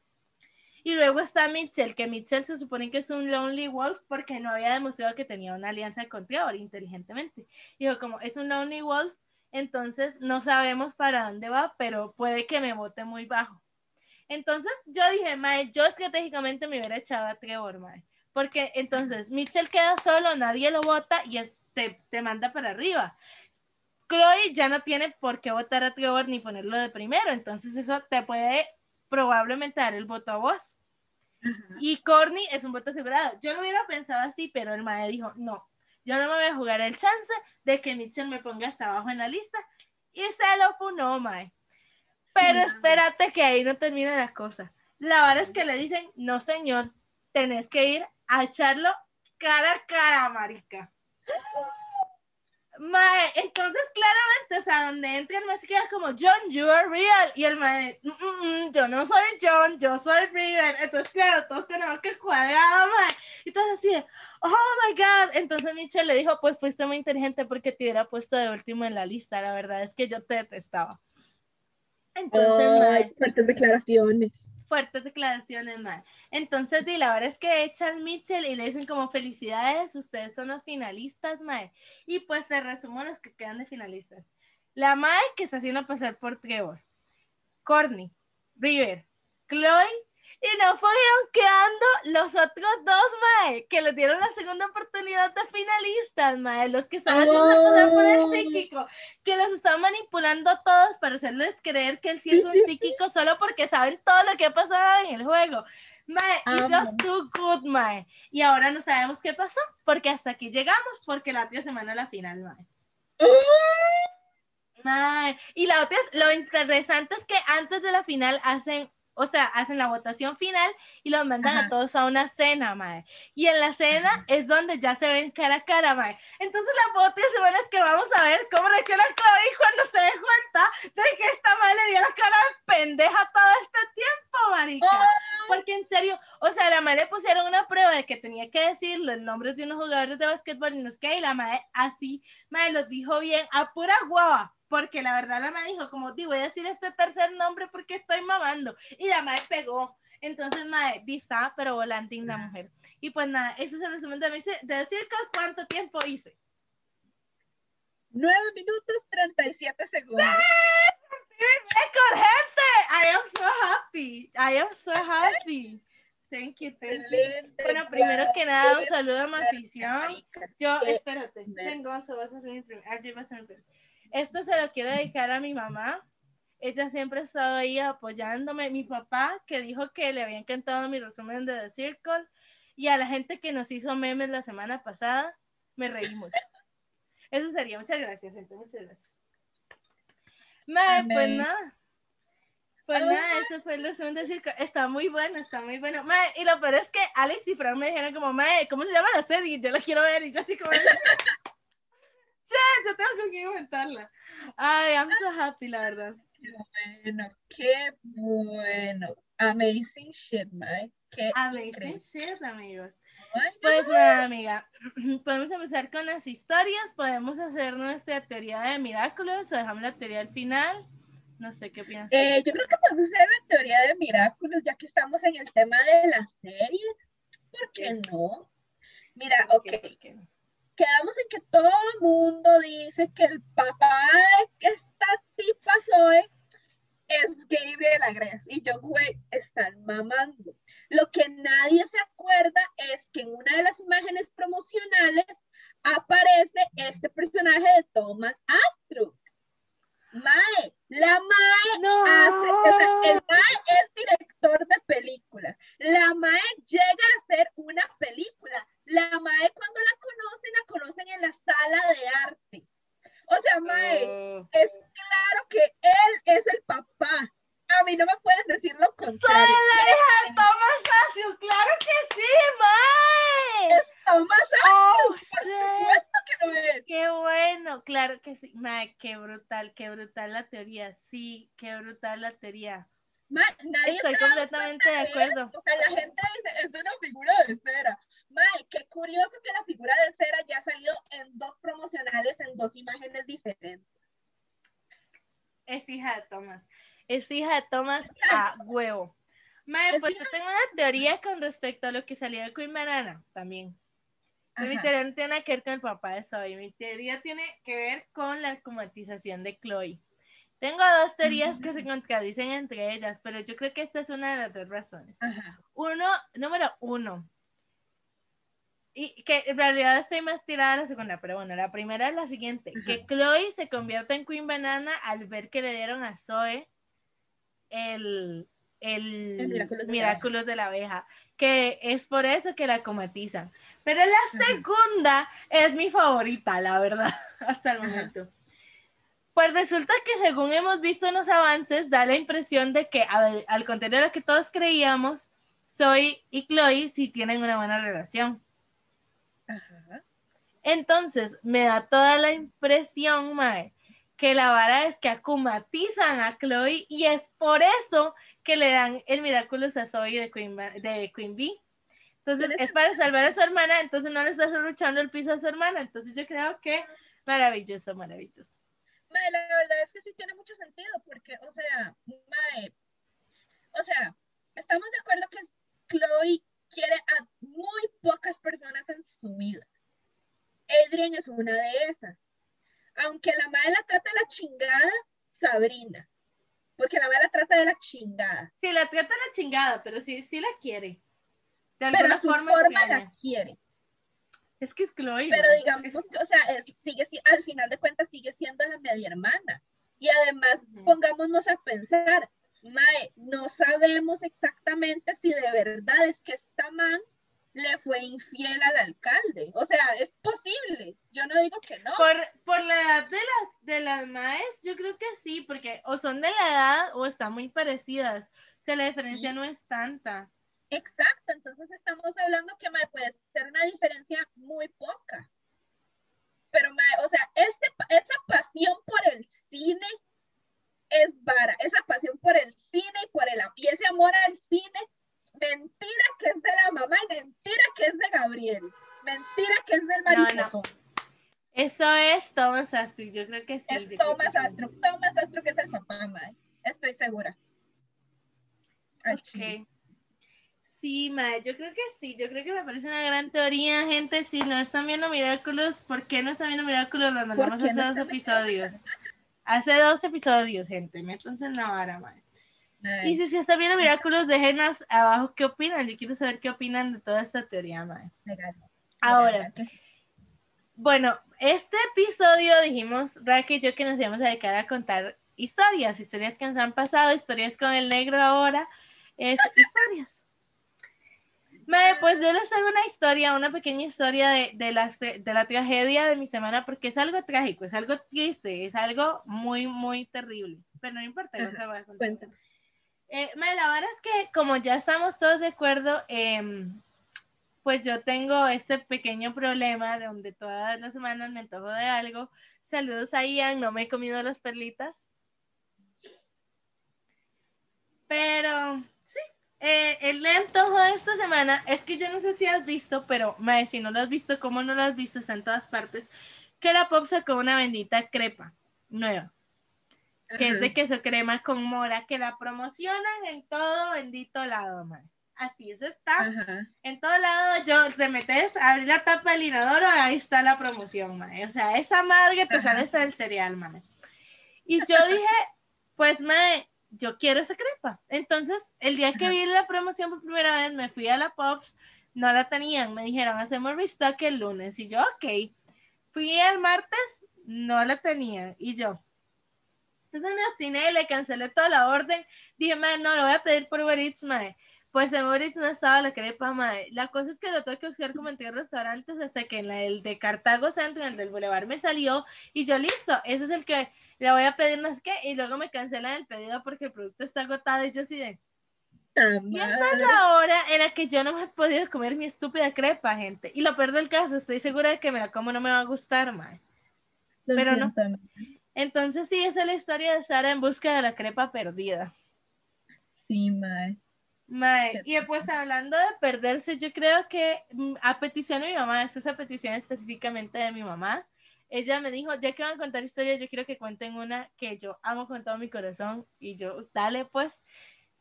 Y luego está Mitchell, que Mitchell se supone que es un Lonely Wolf porque no había demostrado que tenía una alianza con Trevor inteligentemente. Dijo, como es un Lonely Wolf, entonces no sabemos para dónde va, pero puede que me vote muy bajo. Entonces yo dije, mae, yo estratégicamente me hubiera echado a Trevor, mae. Porque entonces Mitchell queda solo, nadie lo vota y es, te, te manda para arriba. Chloe ya no tiene por qué votar a Trevor ni ponerlo de primero, entonces eso te puede probablemente dar el voto a vos. Y Corny es un voto asegurado. Yo lo hubiera pensado así, pero el mae dijo, no, yo no me voy a jugar el chance de que Mitchell me ponga hasta abajo en la lista. Y se lo funó, mae. Pero espérate que ahí no termina la cosa. La verdad es que le dicen, no señor, tenés que ir a echarlo cara a cara, marica. Mae, entonces claramente, o sea, donde entra el mae se queda como, John, you are real. Y el mae, "Mm, mm, mm, yo no soy John, yo soy River. Entonces, claro, todos tenemos que cuadrado, mae. Y todos así de, oh my god. Entonces Michelle le dijo, pues fuiste muy inteligente porque te hubiera puesto de último en la lista. La verdad es que yo te detestaba. Entonces, mae, Ay, fuertes declaraciones. Fuertes declaraciones, mae. Entonces, di, la verdad es que echan Mitchell y le dicen como felicidades, ustedes son los finalistas, mae. Y pues te resumo los que quedan de finalistas. La mae que está haciendo pasar por Trevor, Courtney, River, Chloe, y no fueron quedando los otros dos, mae, que le dieron la segunda oportunidad de finalistas, mae, los que estaban haciendo pasar por el psíquico, que los están manipulando a todos para hacerles creer que él sí es un psíquico solo porque saben todo lo que ha pasado en el juego. Mae, it's Amo. just too good, mae. Y ahora no sabemos qué pasó, porque hasta aquí llegamos, porque la otra semana la final, mae. Mae, Y la otra, lo interesante es que antes de la final hacen, o sea, hacen la votación final y los mandan Ajá. a todos a una cena, mae. Y en la cena es donde ya se ven cara a cara, mae. Entonces la otra semana es que vamos a ver cómo reacciona Chloe cuando se dé cuenta de que esta madre le dio la cara de pendeja todo este tiempo, marica. Porque en serio, o sea, la madre le pusieron una prueba de que tenía que decir los nombres de unos jugadores de básquetbol y no es que, y la madre así, madre los dijo bien, a pura guava. Porque la verdad la madre dijo, como, di, voy a decir este tercer nombre porque estoy mamando. Y la madre pegó. Entonces, madre, está, pero volantín la mujer. Y pues nada, eso es el resumen de, mi, de decir cuánto tiempo hice. 9 minutos 37 segundos. ¡Récord, gente! I am so happy. I am so happy. Thank you, thank you. Bueno, primero que nada, un saludo a mi afición. Yo, espérate, ver. ven, Gonzo, vas a ser mi primer. ah, yo iba a ser mi primer. Esto se lo quiero dedicar a mi mamá. Ella siempre ha estado ahí apoyándome. Mi papá, que dijo que le había encantado mi resumen de The Circle. Y a la gente que nos hizo memes la semana pasada, me reí mucho. Eso sería. Muchas gracias, gente. Muchas gracias. Mae, pues nada. Pues nada, eso fue el resumen de Circle. Está muy bueno, está muy bueno. Mae, y lo peor es que Alex y Fran me dijeron como, Mae, ¿cómo se llama la serie? Yo la quiero ver. Y yo así como, che, yo tengo que inventarla. Ay, I'm so happy, la verdad. Bueno, qué bueno. Amazing shit, Mike. Qué Amazing increíble. shit, amigos. Pues nada, amiga. Podemos empezar con las historias. Podemos hacer nuestra teoría de milagros o dejamos la teoría al final. No sé qué opinas. Eh, yo creo que podemos hacer la teoría de Miraculous, ya que estamos en el tema de las series. ¿Por qué Yes. no? Mira, ok, ¿Qué- qué no? Quedamos en que todo el mundo dice que el papá de esta tipa Zoe es Gabriel Agres. Y yo, güey, están mamando. Lo que nadie se acuerda es que en una de las imágenes promocionales aparece este personaje de Thomas Astruc. Mae, la Mae No. hace, o sea, el Mae es director de películas. La Mae llega a hacer una película. La Mae cuando la conocen, la conocen en la sala de arte. O sea, Mae, Oh. es claro que él es el papá. A mí no me pueden decir lo ¡Soy contrario. la hija de Thomas Asio! ¡Claro que sí, mae! Es Thomas ¡Oh, Astruc, por shit! supuesto que lo es. ¡Qué bueno! Claro que sí. Mae, qué brutal, qué brutal la teoría. Sí, qué brutal la teoría. Nadie Estoy completamente de acuerdo. O sea, la gente dice, es una figura de cera. Mae, qué curioso que la figura de cera ya salió en dos promocionales, en dos imágenes diferentes. Es hija de Thomas. Es hija de Thomas a huevo. Mae, Es pues yo tengo una teoría con respecto a lo que salió de Queen Banana también. Mi teoría no tiene nada que ver con el papá de Zoe. Mi teoría tiene que ver con la comatización de Chloe. Tengo dos teorías que se contradicen entre ellas, pero yo creo que esta es una de las dos razones. Ajá. Uno, número uno. Y que en realidad estoy más tirada a la segunda, pero bueno, la primera es la siguiente: que Chloe se convierta en Queen Banana al ver que le dieron a Zoe el, el, El Miraculous de la abeja, que es por eso que la comatizan. Pero la segunda es mi favorita, la verdad, hasta el momento. Pues resulta que según hemos visto en los avances, da la impresión de que, al contrario de lo que todos creíamos, Zoe y Chloe sí tienen una buena relación. Ajá. Entonces, me da toda la impresión, Mae, que la vara es que acumatizan a Chloe y es por eso que le dan el Miraculous a Zoe de Queen, de Queen Bee. Entonces, es para salvar a su hermana, entonces no le está luchando el piso a su hermana. Entonces, yo creo que maravilloso, maravilloso. Mae, la verdad es que sí tiene mucho sentido, porque, o sea, Mae, o sea, estamos de acuerdo que Chloe quiere a muy pocas personas en su vida. Adrian es una de esas. Aunque la madre la trata de la chingada, Sabrina. Porque la madre la trata de la chingada. Sí, la trata la chingada, pero sí, sí la quiere. De Pero alguna a su forma, forma extraña. la quiere. Es que es Chloe. Pero digamos Es- que, o sea, es- sigue, si- al final de cuentas sigue siendo la media hermana. Y además, pongámonos a pensar, Mae, no sabemos exactamente si de verdad es que esta man le fue infiel al alcalde. O sea, es posible. Yo no digo que no. Por, por la edad de las, de las maes, yo creo que sí, porque o son de la edad o están muy parecidas. O sea, la diferencia Sí. no es tanta. Exacto, entonces estamos hablando que mae, puede ser una diferencia muy poca. Pero, mae, o sea, este, esa pasión por el cine es vara, esa pasión por el cine y por el y ese amor al cine, mentira que es de la mamá y mentira que es de Gabriel, mentira que es del No, no. mariposo. Eso es Thomas Astrid, yo creo que sí. es que Thomas sí. Astro, Thomas Astro que es el papá, mae. Estoy segura. Chile. Sí, mae, yo creo que sí, yo creo que me parece una gran teoría, gente. Si no están viendo Miraculous, ¿por qué no están viendo Miraculous? Lo mandamos hace no dos episodios. Hace dos episodios, gente. Métanse en la vara. Mae. Y si, si están viendo Miraculous, déjenos abajo qué opinan. Yo quiero saber qué opinan de toda esta teoría. Legal. Ahora, bueno, este episodio dijimos, Raquel y yo, que nos íbamos a dedicar a contar historias, historias que nos han pasado, historias con el negro ahora, es historias. Mae, pues yo les traigo una historia, una pequeña historia de, de, la, de la tragedia de mi semana, porque es algo trágico, es algo triste, es algo muy, muy terrible. Pero no importa, yo se voy a contar. Eh, mae, la verdad es que como ya estamos todos de acuerdo, em, pues yo tengo este pequeño problema de donde todas las semanas me antojo de algo. Saludos a Ian, no me he comido las perlitas. Pero eh, el antojo de esta semana es que yo no sé si has visto, pero mae, si no lo has visto, ¿cómo no lo has visto? Está en todas partes. Que la Pop sacó una bendita crepa nueva que es de queso crema con mora, que la promocionan en todo bendito lado, man. Así, eso está. Ajá. En todo lado, yo te metes, abrir la tapa del inodoro, ahí está la promoción, man. O sea, esa madre te Ajá. sale hasta del cereal, man. Y yo dije, pues, man, yo quiero esa crepa. Entonces, el día que vi la promoción por primera vez, me fui a la Pops, no la tenían, me dijeron, hacemos restock el lunes. Y yo, ok. Fui el martes, no la tenían. Y yo, entonces me obstiné, le cancelé toda la orden. Dije, mae, no, lo voy a pedir por Uber Eats. Pues en Uber Eats no estaba la crepa, mae. La cosa es que lo tengo que buscar como en tres restaurantes hasta que en la, el de Cartago Centro, en el del Boulevard, me salió. Y yo, listo, ese es el que le voy a pedir, no sé qué. Y luego me cancelan el pedido porque el producto está agotado. Y yo así de, y esta es la hora en la que yo no me he podido comer mi estúpida crepa, gente. Y lo peor del caso, estoy segura de que me la como no me va a gustar, mae. Pero no. Entonces sí, esa es la historia de Sara en busca de la crepa perdida. Sí, mae. Mae, y pues hablando de perderse, yo creo que mm, a petición de mi mamá, eso es a petición específicamente de mi mamá, ella me dijo, ya que van a contar historias, yo quiero que cuenten una que yo amo con todo mi corazón y yo, dale pues.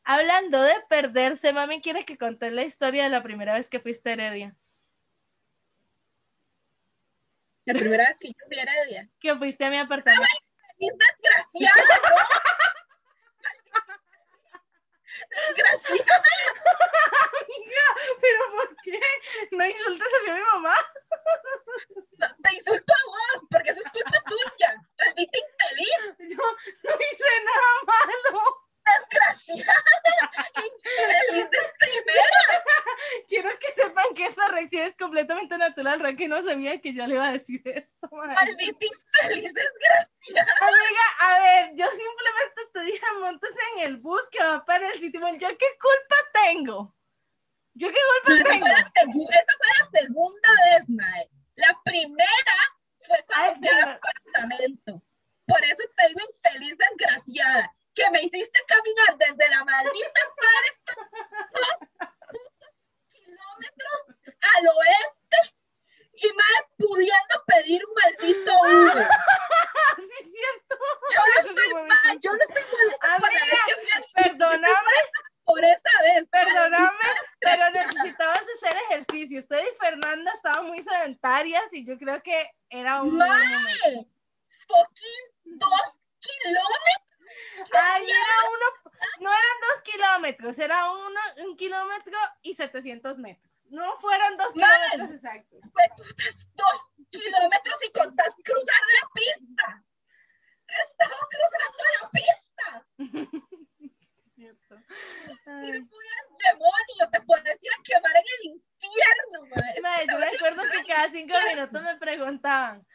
Hablando de perderse, mami quiere que conté la historia de la primera vez que fuiste a Heredia. La primera vez que yo fui a Heredia. Que fuiste a mi apartamento. ¡Es desgraciada! ¡Desgraciada! Amiga, ¿pero por qué? No insultes a mi mamá. No, te insulto a vos, porque eso es culpa tuya. Maldita infeliz, Yo no hice nada malo. desgraciada, infeliz de primera. Quiero que sepan que esta reacción es completamente natural. Raquel no sabía que yo le iba a decir esto. madre. Maldita infeliz, desgraciada. Amiga, a ver, yo simplemente te dije montes en el bus que va para el sitio. ¿Yo qué culpa tengo? ¿Yo qué esa, tengo? fue la segu- esa fue la segunda vez, mae. La primera fue cuando fui al apartamento. Por eso te digo infeliz, desgraciada, que me hiciste caminar desde la maldita dos kilómetros al oeste y mae pudiendo pedir un maldito Uber. Sí, es cierto. Yo no estoy mal, yo no estoy molesta Amiga, Perdóname, por esa vez. perdóname, pero necesitabas hacer ejercicio. Usted y Fernanda estaban muy sedentarias y yo creo que era un fucking dos kilómetros. Ay, era uno, no eran dos kilómetros, era uno, un kilómetro y 700 metros. No fueron dos Mal. kilómetros exactos. Fue dos kilómetros y contás cruzar la pista. Estaba cruzando la pista. Es cierto. Y Ay. fui al demonio. Te puedes ir a quemar en el infierno. Mae, yo me acuerdo que cada cinco minutos me preguntaban,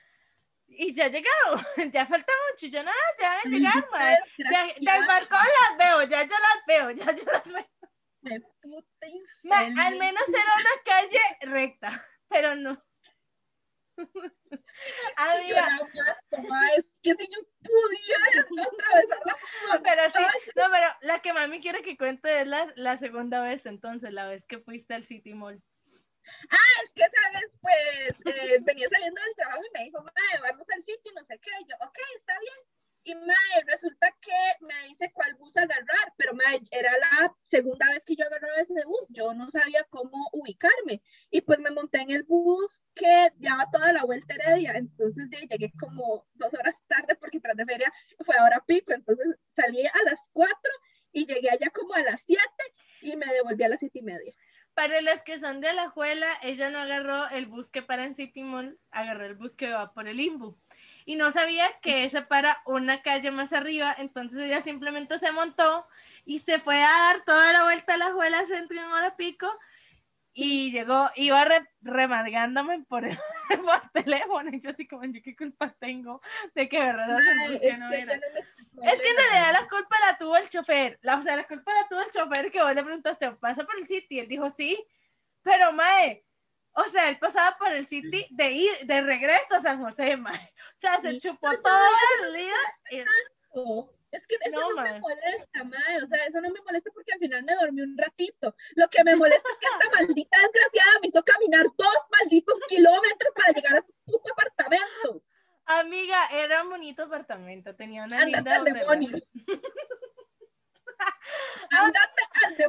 ¿y ya ha llegado? Ya falta mucho, yo no, ya van a llegar, mae. Ya- del balcón las veo, ya yo las veo, ya yo las veo. Me puta infeliz. al menos era una calle recta, pero no. Amiga, que si yo pudiera atravesar la pero sí, no, pero la que mami quiere que cuente es la, la segunda vez entonces, la vez que fuiste al City Mall. Es que, ¿sabes? Pues eh, venía saliendo del trabajo y me dijo, vamos al sitio no sé qué. Y yo, ok, está bien. Y mae, resulta que me dice cuál bus agarrar, pero mae, era la segunda vez que yo agarraba ese bus. Yo no sabía cómo ubicarme. Y pues me monté en el bus que daba toda la vuelta Heredia. Entonces ya llegué como dos horas tarde porque tras de feria fue ahora pico. Entonces salí a las cuatro y llegué allá como a las siete y me devolví a las siete y media. Para los que son de Alajuela, ella no agarró el bus que para en City Mall, agarró el bus que va por el Imbu. Y no sabía que ese para una calle más arriba, entonces ella simplemente se montó y se fue a dar toda la vuelta a Alajuela Centro en hora pico y llegó, iba re- remargándome por, el- por teléfono y yo así como, ¿yo qué culpa tengo de que que es no que era? no explicó Es que en realidad la culpa la tuvo el chofer. La, o sea, la culpa la tuvo el chofer que vos le preguntaste, ¿pasa por el City? Él dijo, sí. Pero, mae, o sea, él pasaba por el City de ir, de regreso a San José, mae. O sea, se chupó todo el día. y- Es que eso No, me molesta, mae. O sea, eso no me molesta porque al final me dormí un ratito. Lo que me molesta es que esta maldita desgraciada me hizo caminar dos malditos kilómetros para llegar a su puto apartamento. Amiga, era un bonito apartamento, tenía una linda demonio. al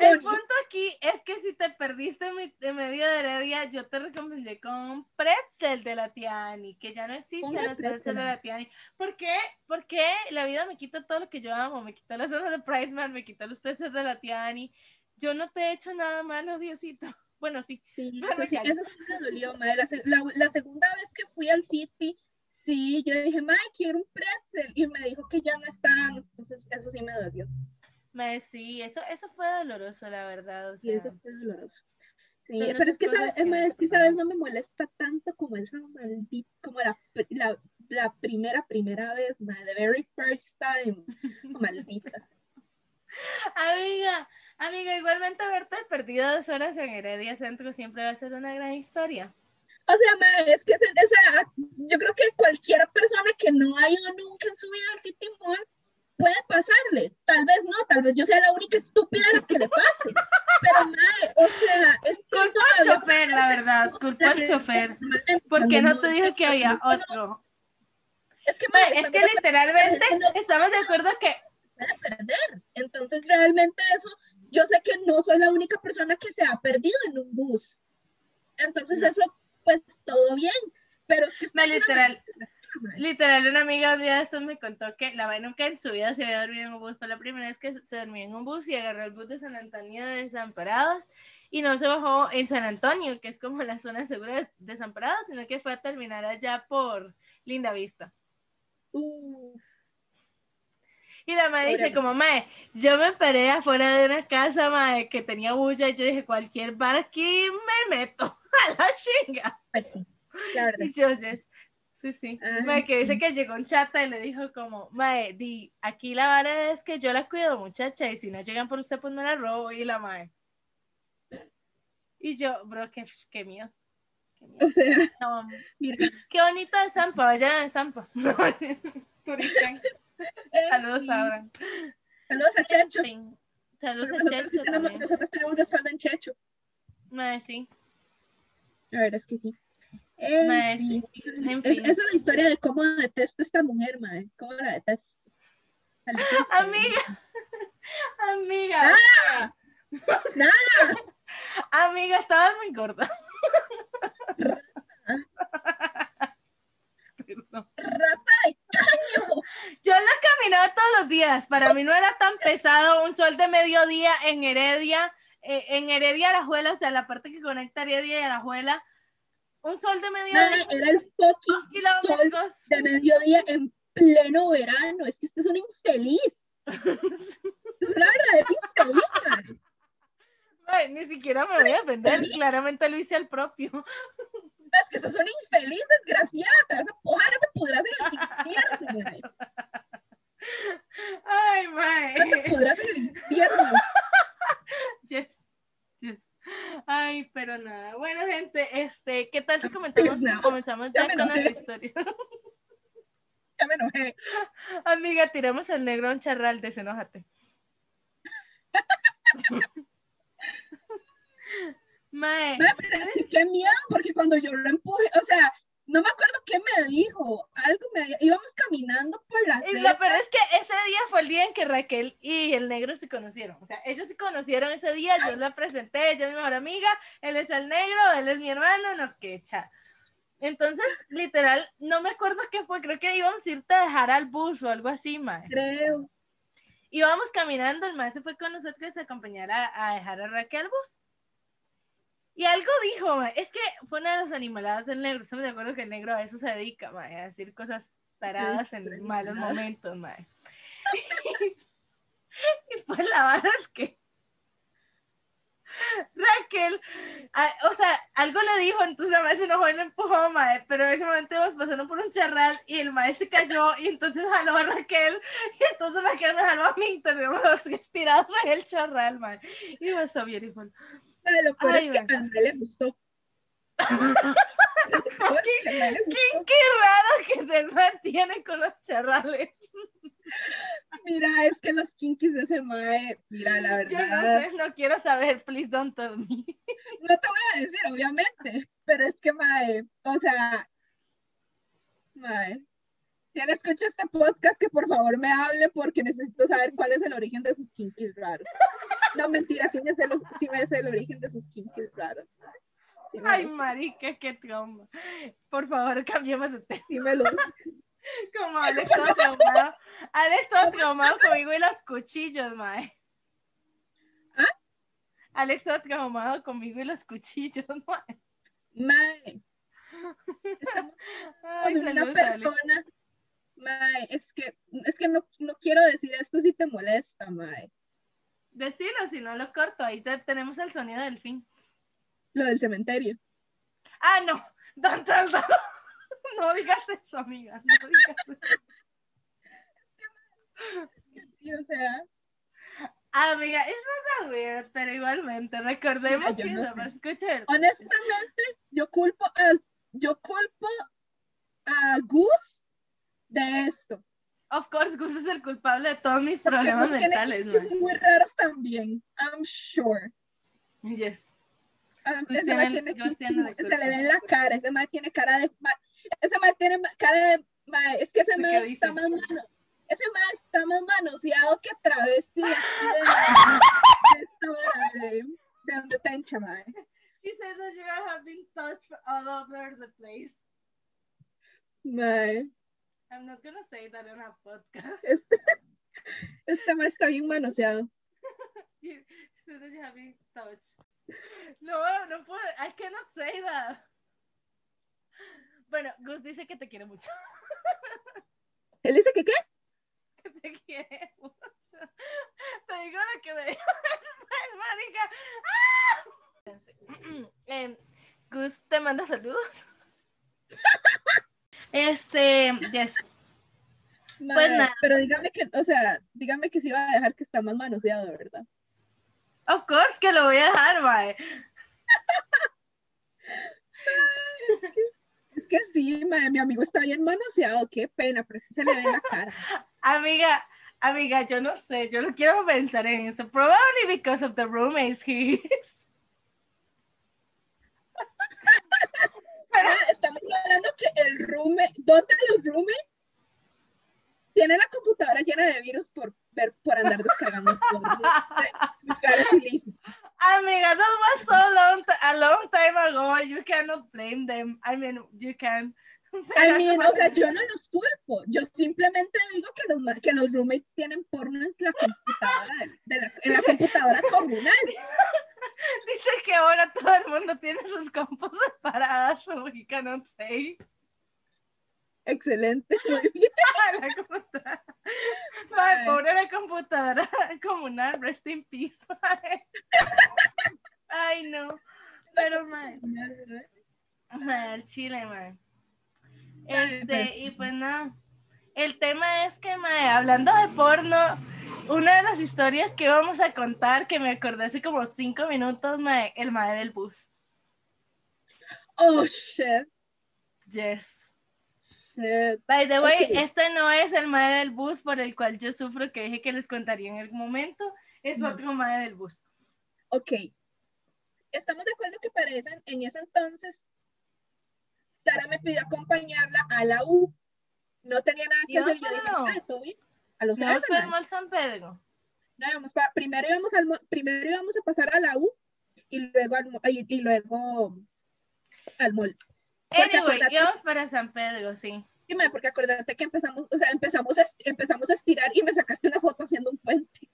El punto aquí es que si te perdiste mi- en medio de Heredia, yo te recompensé con un pretzel de la Tiani, que ya no existen los pretzels de pretzel. la Tiani. ¿Por qué? Porque la vida me quita todo lo que yo amo, me quitó las zonas de Priceman, me quitó los pretzels de la Tiani. Yo no te he hecho nada malo, Diosito. Bueno, sí. Sí, eso sí, eso sí me dolió, mae. La, la- la segunda vez que fui al City, sí, yo dije, mae, quiero un pretzel. Y me dijo que ya no estaban. Entonces, eso sí me dolió. Me, sí, eso, eso fue doloroso, la verdad. O eso fue doloroso. Sí, pero es que, ¿sabes? que no es que sabes, no me molesta tanto como esa maldita, como la, la, la primera, primera vez, man, the very first time, maldita. Amiga, amiga, igualmente haberte perdido dos horas en Heredia Centro siempre va a ser una gran historia. O sea, es que yo creo que cualquier persona que no ha ido nunca en su vida al City Mall puede pasarle. Tal vez no, tal vez yo sea la única estúpida a la que le pase. Pero, ma, o sea, es Culpa al chofer, la verdad, culpa al chofer. Normalmente ¿Por qué cuando no te dijo que había otro? Es que, ma, Ma, es que literalmente estamos de acuerdo que perder. Entonces, realmente eso, yo sé que no soy la única persona que se ha perdido en un bus. Entonces, eso, pues, todo bien. Pero es que... No, literal. Literal, una amiga un día de estos me contó que la vaina nunca en su vida se había dormido en un bus. Fue la primera vez que se dormía en un bus y agarró el bus de San Antonio de Desamparados y no se bajó en San Antonio, que es como la zona segura de Desamparados, sino que fue a terminar allá por Linda Vista. Uf, Y la madre dice como, mae, yo me paré afuera de una casa, mae, que tenía bulla y yo dije, cualquier bar aquí me meto a la chinga. pues sí, la verdad. Y yo, yes. Sí, sí. Mae, que dice que llegó un chata y le dijo como, mae, di, aquí la vara es que yo la cuido, muchacha, y si no llegan por usted, pues me la robo. Y la mae. Y yo, bro, qué, qué miedo. Qué miedo. O sea, No, mira. qué bonita de Zampa, vayan a Zampa. Turista. eh, Saludos a Abraham. Saludos a Checho. Saludos a Checho nosotros tenemos una espalda en Checho. Mae, sí. La verdad es que sí. Eh, Mae, sí. sí. En Es- fin. esa es la historia de cómo detesto a esta mujer, mae. Cómo la detesto. Amiga. Amiga. ¡Ah! ¡Nada! Amiga, estabas muy gorda. Perdón. ¡Rata de caño! Yo la caminaba todos los días. Para mí no era tan pesado un sol de mediodía en Heredia, eh, en Heredia Alajuela, o sea, la parte que conecta Heredia y Alajuela. Un sol de mediodía, era el fucking kilómetros. de mediodía en pleno verano. Es que usted es una infeliz. Es una verdadera infeliz. Ay, ni siquiera me voy a defender. Claramente lo hice al propio. Es que sos una infeliz desgraciada. Te vas a ojalá te pudras en el infierno, mae. Ay, Te mae. pudras en el infierno. Yes. Yes. Ay, pero nada. Bueno, gente, este, ¿qué tal si comentamos, comenzamos ya ya con enojé. nuestra historia? Ya me enojé. Amiga, tiramos al negro a un charral, desenójate. Mae, Mae, pero es que miedo, porque cuando yo lo empujé, o sea, no me acuerdo qué me dijo. Algo me íbamos caminando por la lo peor es que ese día fue el día en que Raquel y el negro se conocieron. O sea, ellos se conocieron ese día, yo la presenté, ella es mi mejor amiga, él es el negro, él es mi hermano, nos que echar. Entonces, literal, no me acuerdo qué fue, creo que íbamos a irte a dejar al bus o algo así, mae. Creo. íbamos caminando, el maestro fue con nosotros a acompañar a, a dejar a Raquel al bus. Y algo dijo, ma, es que fue una de las animaladas del negro. Estamos de acuerdo que el negro a eso se dedica, ma, a decir cosas taradas en malos momentos, ma. y pues la verdad es que Raquel, a- o sea, algo le dijo, entonces a veces se enojó y lo empujó, mae, pero en ese momento íbamos pasando por un charral y el maestro se cayó y entonces jaló a Raquel y entonces Raquel me jaló a mí y terminamos los tirados en el charral, mae. Y was so beautiful. Lo peor Ay, es que a nadie le gustó. Gustó. ¿Qué, qué raro que el man tiene con los charrales. Mira, es que los kinkies de ese mae, mira, la Yo no verdad, sé, no quiero saber, please don't tell me. no te voy a decir, obviamente, pero es que mae, o sea, mae, si él escucha este podcast, que por favor me hable porque necesito saber cuál es el origen de sus kinkies raros. No, mentira, sí me sé, los, sí me sé el origen de sus kinkies raros. Sí Ay, lo- marica, qué trauma. Por favor, cambiemos de tema. sí me lo Como Alex todo traumado. Alex todo traumado conmigo y los cuchillos, mae. ¿Ah? Alex todo traumado conmigo y los cuchillos, mae. mae, Ay, con una saludos, Alex. persona, mae, es que, es que no, no quiero decir esto si te molesta, mae, Decilo, si no lo corto. Ahí te- tenemos el sonido del fin. lo del cementerio. Ah, no. Don Toldo. No digas eso, amiga. No digas eso. Sí, o sea, Ah, amiga, es not that weird, pero igualmente, recordemos Mira, que no me escucha el honestamente, yo culpo yo culpo a Gus de esto. Of course, Gus es el culpable de todos mis porque problemas mentales, man. muy raros también, I'm sure. Yes. Um, Gus ese man tiene muy- se le ve en la cara, ese man tiene cara de, ese man tiene cara de, es que ese ¿De man está más malo, ese está más manoseado que travesti de, de, de, de, de donde. She said that you have been touched all over the place. Mae, I'm not gonna say that on a podcast. este, este mae está bien manoseado. You she said that you have been touched. No, no puedo. I cannot say that. Bueno, Gus dice que te quiere mucho. Él dice que qué? Que te quiere mucho. Te digo lo que me dijo después, marica. ¡Ah! Em, Gus te manda saludos. Este, yes. Mae, Pues nada. Pero dígame que, o sea, dígame que sí va a dejar que está más manoseado, ¿verdad? Of course que lo voy a dejar, mae. Es que sí, mae, mi amigo está bien manoseado, qué pena, pero es que se le ve la cara. Amiga, amiga, yo no sé, yo no quiero pensar en eso. Probably because of the roommates he is. Ah, Estamos hablando que el roommate, dos de los roommates tienen la computadora llena de virus por, ver, por andar descargando. Amiga, that was so long, a long time ago. You cannot blame them. I mean, you can. Mean, o sea, yo no los culpo, yo simplemente digo que los, que los roommates tienen porno en la computadora, de la, en la computadora comunal. Dice que ahora todo el mundo tiene sus compus separadas, we cannot say. Excelente, muy bien. la computadora. Ay. pobre la computadora comunal, rest in peace. Ay, no. Pero, mae, el chile, mae. Este, y pues nada. El tema es que, mae, hablando de porno, una de las historias que vamos a contar, que me acordé hace como cinco minutos, mae, el mae del bus. Oh, shit, Yes. shit. By the way, Ok. este no es el mae del bus por el cual yo sufro, que dije que les contaría en algún momento. Es Ujú. otro mae del bus. Ok. Estamos de acuerdo que para ese- en ese entonces Sara me pidió acompañarla a la U. No tenía nada que ¿Y hacer. Yo dije, ah, bien. A los No. Mall San Pedro. No, íbamos primero, íbamos al, primero íbamos a pasar a la U y luego al, y, y luego al mall. Anyway, íbamos para San Pedro, sí. Sí, porque acuérdate que empezamos, o sea, empezamos a, empezamos a estirar y me sacaste una foto haciendo un puente.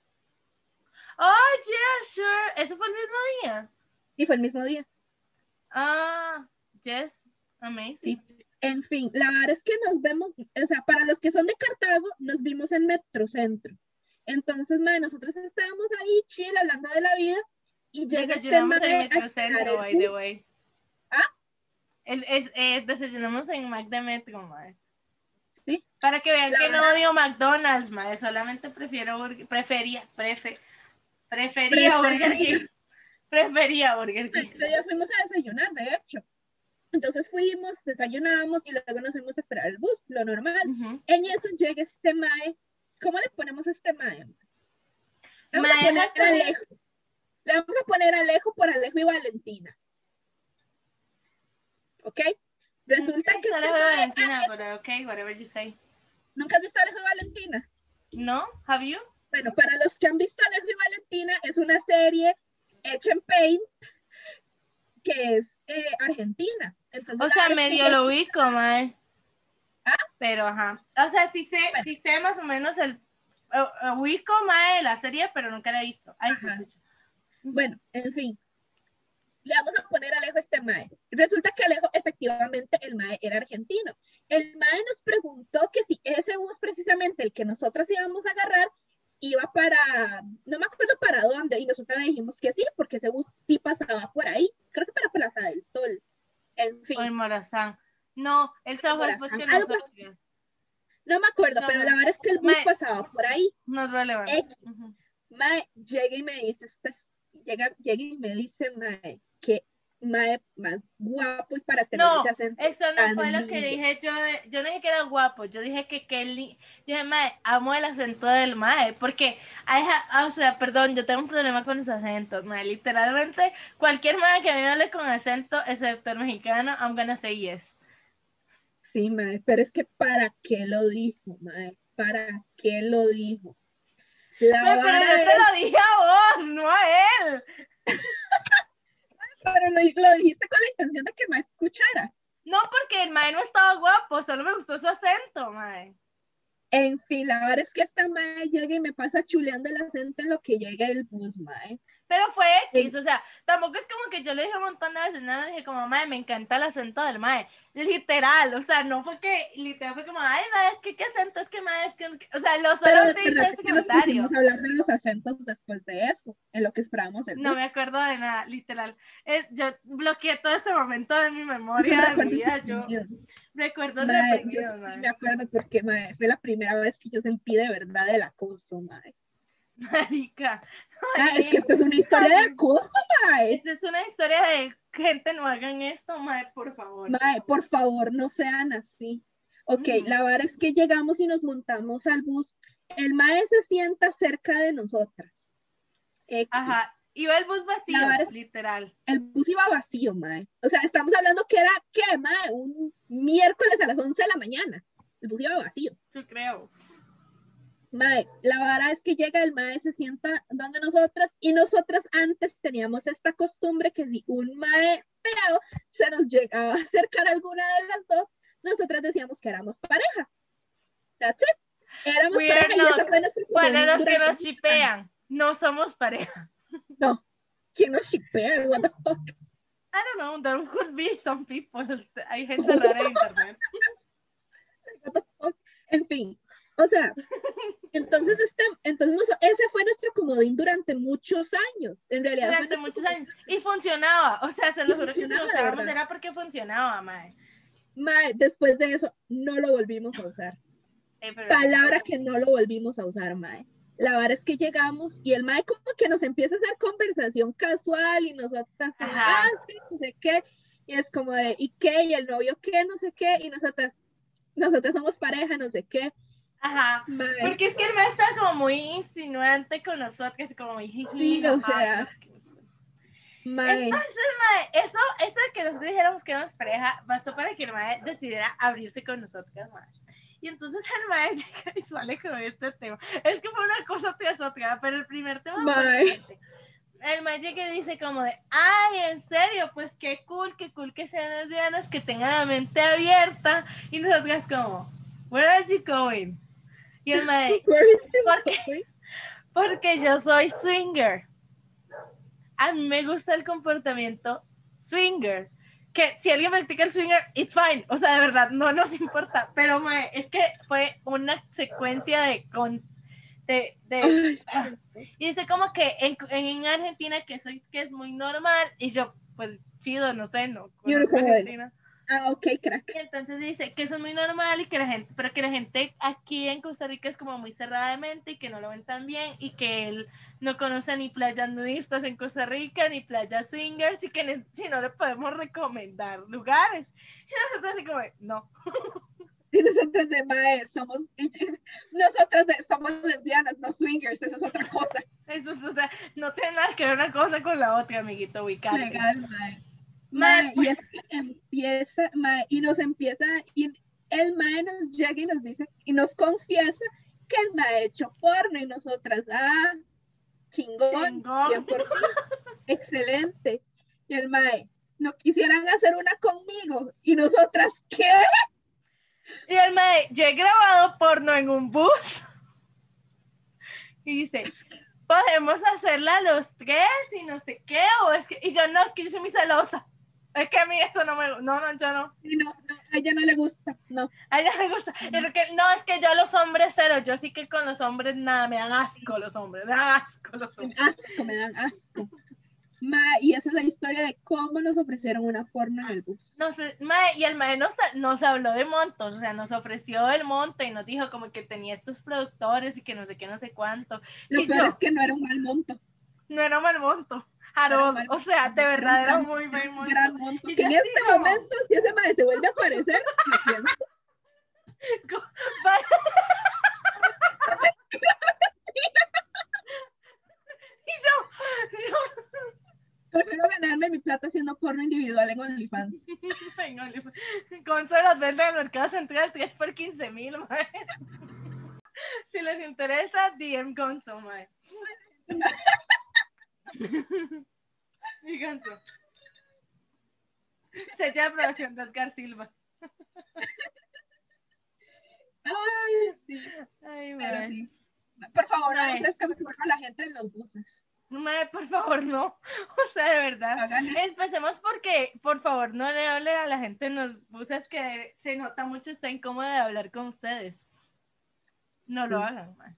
Oh, yeah, sure. ¿Eso fue el mismo día? Y fue el mismo día. Ah, yes. Amazing. Sí. En fin, la verdad es que nos vemos, o sea, para los que son de Cartago, nos vimos en Metrocentro. Entonces, mae, nosotros estábamos ahí chill, hablando de la vida, y llega este Desayunamos mae en a Metrocentro, by el the way. ¿Ah? El, es, eh, desayunamos en Mac de Metro, mae. Sí. Para que vean La que no odio McDonald's, mae. Solamente prefiero Burger, prefería, prefe, prefería Prefer- Burger King. Prefería Burger King. Día fuimos a desayunar, de hecho. Entonces fuimos, desayunamos y luego nos fuimos a esperar el bus, lo normal. En eso llega este mae. ¿Cómo le ponemos a este mae? Le vamos, a Mae, poner no sé. Alejo. Le vamos a poner Alejo por Alejo y Valentina. ¿Ok? Resulta que este fue mae- Valentina, pero ok, whatever you say. ¿Nunca has visto Alejo y Valentina? ¿No? ¿Have you? Bueno, para los que han visto Alejo y Valentina, es una serie hecha en Paint que es eh, argentina. Entonces, O sea, medio que- lo ubico, mae. ¿Ah? Pero ajá. O sea, sí sé, sí sé más o menos el uh, ubico mae de la serie, pero nunca la he visto. Ay. Bueno, en fin. Le vamos a poner Alejo a este mae. Resulta que Alejo, efectivamente, el mae era argentino. El mae nos preguntó que si ese bus, precisamente el que nosotras íbamos a agarrar, iba para, no me acuerdo para dónde, y nosotras le dijimos que sí, porque ese bus sí pasaba por ahí. Creo que para Plaza del Sol. En fin, O Morazán. No, fue después algo nosotros. no me acuerdo, no, pero no. la verdad es que el bus Mae. pasaba por ahí. No es relevante. X. Mae llega y me dice, llega, llega y me dice, Mae, que Mae más guapo y para tener No, ese acento. Eso no fue lo que lindo". dije yo. De, yo no dije que era guapo, yo dije que Kelly. Yo dije, mae, amo el acento del mae. Porque, ha- o sea, perdón, yo tengo un problema con los acentos, mae. Literalmente, cualquier mae que me hable con acento, excepto el mexicano, I'm gonna say yes. Sí, Mae, pero es que ¿para qué lo dijo, Mae? para qué lo dijo. La Mae, pero yo te lo dije a vos, no a él. Pero lo, lo dijiste con la intención de que me escuchara. No, porque el mae no estaba guapo, solo me gustó su acento, mae. En fin, la verdad es que esta mae llega y me pasa chuleando el acento en lo que llega el bus, mae. Pero fue X, o sea, tampoco es como que yo le dije un montón de veces, le dije como, mae, me encanta el acento del mae, literal, o sea, no fue que, literal fue como, ay, mae, es que qué acento, es que mae, es que, o sea, lo solo te hice ese comentario. pusimos a hablar de los acentos después de eso, en lo que esperábamos el No me acuerdo de nada, literal. Eh, yo bloqueé todo este momento de mi memoria, de mi vida, yo recuerdo Mae, yo mae. me acuerdo porque mae, fue la primera vez que yo sentí de verdad el acoso, mae. Marica. Es que esta es una historia de acoso, mae. Esta es una historia de gente, no hagan esto, mae, por favor. Mae, por favor, no sean así. Ok, Ujú. la verdad es que llegamos y nos montamos al bus. El mae se sienta cerca de nosotras. X. Ajá, iba el bus vacío, La vara es- literal. El bus iba vacío, mae. O sea, estamos hablando que era, ¿qué, mae? Un miércoles a las 11 de la mañana. El bus iba vacío. Yo creo. Mae, la vara es que llega el mae, se sienta donde nosotras y nosotras antes teníamos esta costumbre que si un mae feo se nos llegaba a acercar a alguna de las dos, nosotras decíamos que éramos pareja. That's it. Éramos pareja y esa not. fue nuestra Para comodín los que nos muchos shipean, no somos pareja. No. ¿Quién nos shipea? What the fuck? I don't know, there could be some people. Hay gente rara en internet. What the fuck? En fin. O sea, entonces, este, entonces ese fue nuestro comodín durante muchos años. En realidad, Durante muchos años. Y funcionaba. O sea, se lo juro que si lo usábamos era porque funcionaba, mae. Mae, después de eso, no lo volvimos a usar. Eh, Palabra que no lo volvimos a usar, Mae. La verdad es que llegamos y el Mae como que nos empieza a hacer conversación casual y nosotras ah, sí, no sé qué. Y es como de, ¿y qué? ¿Y el novio qué? No sé qué. Y nosotras, nosotras somos pareja, no sé qué. Ajá. Mae, Porque es que el maestro estaba como muy insinuante con nosotros, como muy Sí, o sea. mae, Entonces, mae, eso, eso de que nosotros dijéramos que éramos pareja, bastó para que el mae decidiera abrirse con nosotras más. Y entonces el mae llega y sale con este tema. Es que fue una cosa tras otra, pero el primer tema fue Mae. siguiente. El mae llega y dice como de, ay, en serio, pues qué cool, qué cool que sean lesbianas, que tengan la mente abierta. Y nosotras como, where are you going? Y el mae, where is this ¿por qué? going? porque yo soy swinger. A mí me gusta el comportamiento swinger. Que si alguien practica el swinger, it's fine. O sea, de verdad, no nos importa. Pero mae, es que fue una secuencia de... Con, de, de Ay, y dice como que en, en Argentina que soy que es muy normal. Y yo, pues chido, no sé, no. Argentina. Ah, ok, crack. Entonces dice que eso es muy normal y que la gente, pero que la gente aquí en Costa Rica es como muy cerrada de mente y que no lo ven tan bien y que él no conoce ni playas nudistas en Costa Rica ni playas swingers y que si no le podemos recomendar lugares. Y nosotros así como, no. Y nosotras de Mae somos, nosotras de, somos lesbianas, no swingers, eso es otra cosa. Eso es, o sea, no tiene nada que ver una cosa con la otra, amiguito, ubicate. Legal, mae. Mae, Mae, y es que empieza, mae, y nos empieza, y el mae nos llega y nos dice, y nos confiesa que el mae ha hecho porno, y nosotras, ah, chingón, Chingón. bien por excelente. Y el mae, no quisieran hacer una conmigo, y nosotras, ¿qué? Y el mae, yo he grabado porno en un bus. Y dice, podemos hacerla los tres y no sé qué, o es que, y yo no, es que yo soy muy celosa. Es que a mí eso no me no, no, yo no. Y no, no, a ella no le gusta, no. A ella me gusta. Es que, no, es que yo a los hombres cero, yo sí que con los hombres nada, me dan asco los hombres, me dan asco los Me hombres. dan asco, me dan asco. Mae, y esa es la historia de cómo nos ofrecieron una porno en el bus. No sé, mae, y el mae nos, nos habló de montos, o sea, nos ofreció el monto y nos dijo como que tenía estos productores y que no sé qué, no sé cuánto. Lo y peor yo- es que no era un mal monto. No era mal monto. Harold, o sea, de verdad era muy un monto. gran. Y en este como- momento, si ese mae se vuelve a aparecer, Y yo, yo, prefiero ganarme mi plata haciendo porno individual en OnlyFans. venga, con solo las ventas del mercado central 3 por 15 mil, Si les interesa, DM Gonzo, mae. Mi Gonzo. Sello de aprobación de Edgar Silva. Ay, sí, Ay, pero mae. sí. Por favor, que a la gente en los buses. Mae, por favor, no. O sea, de verdad. Empecemos porque, por favor, no le hable a la gente en los buses que se nota mucho, está incómodo de hablar con ustedes. No lo hagan, mae.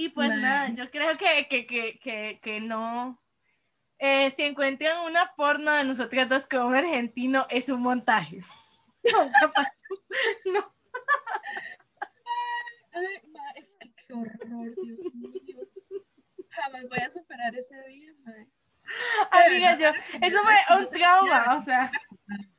Y pues nada, yo creo que, que, que, que, que no. Eh, si encuentran una porno de nosotras dos con un argentino, es un montaje. Nunca pasó. No. Ay, ma, es que qué horror, Dios mío. Jamás voy a superar ese día, mae. Amiga, yo, eso fue no un trauma, o sea.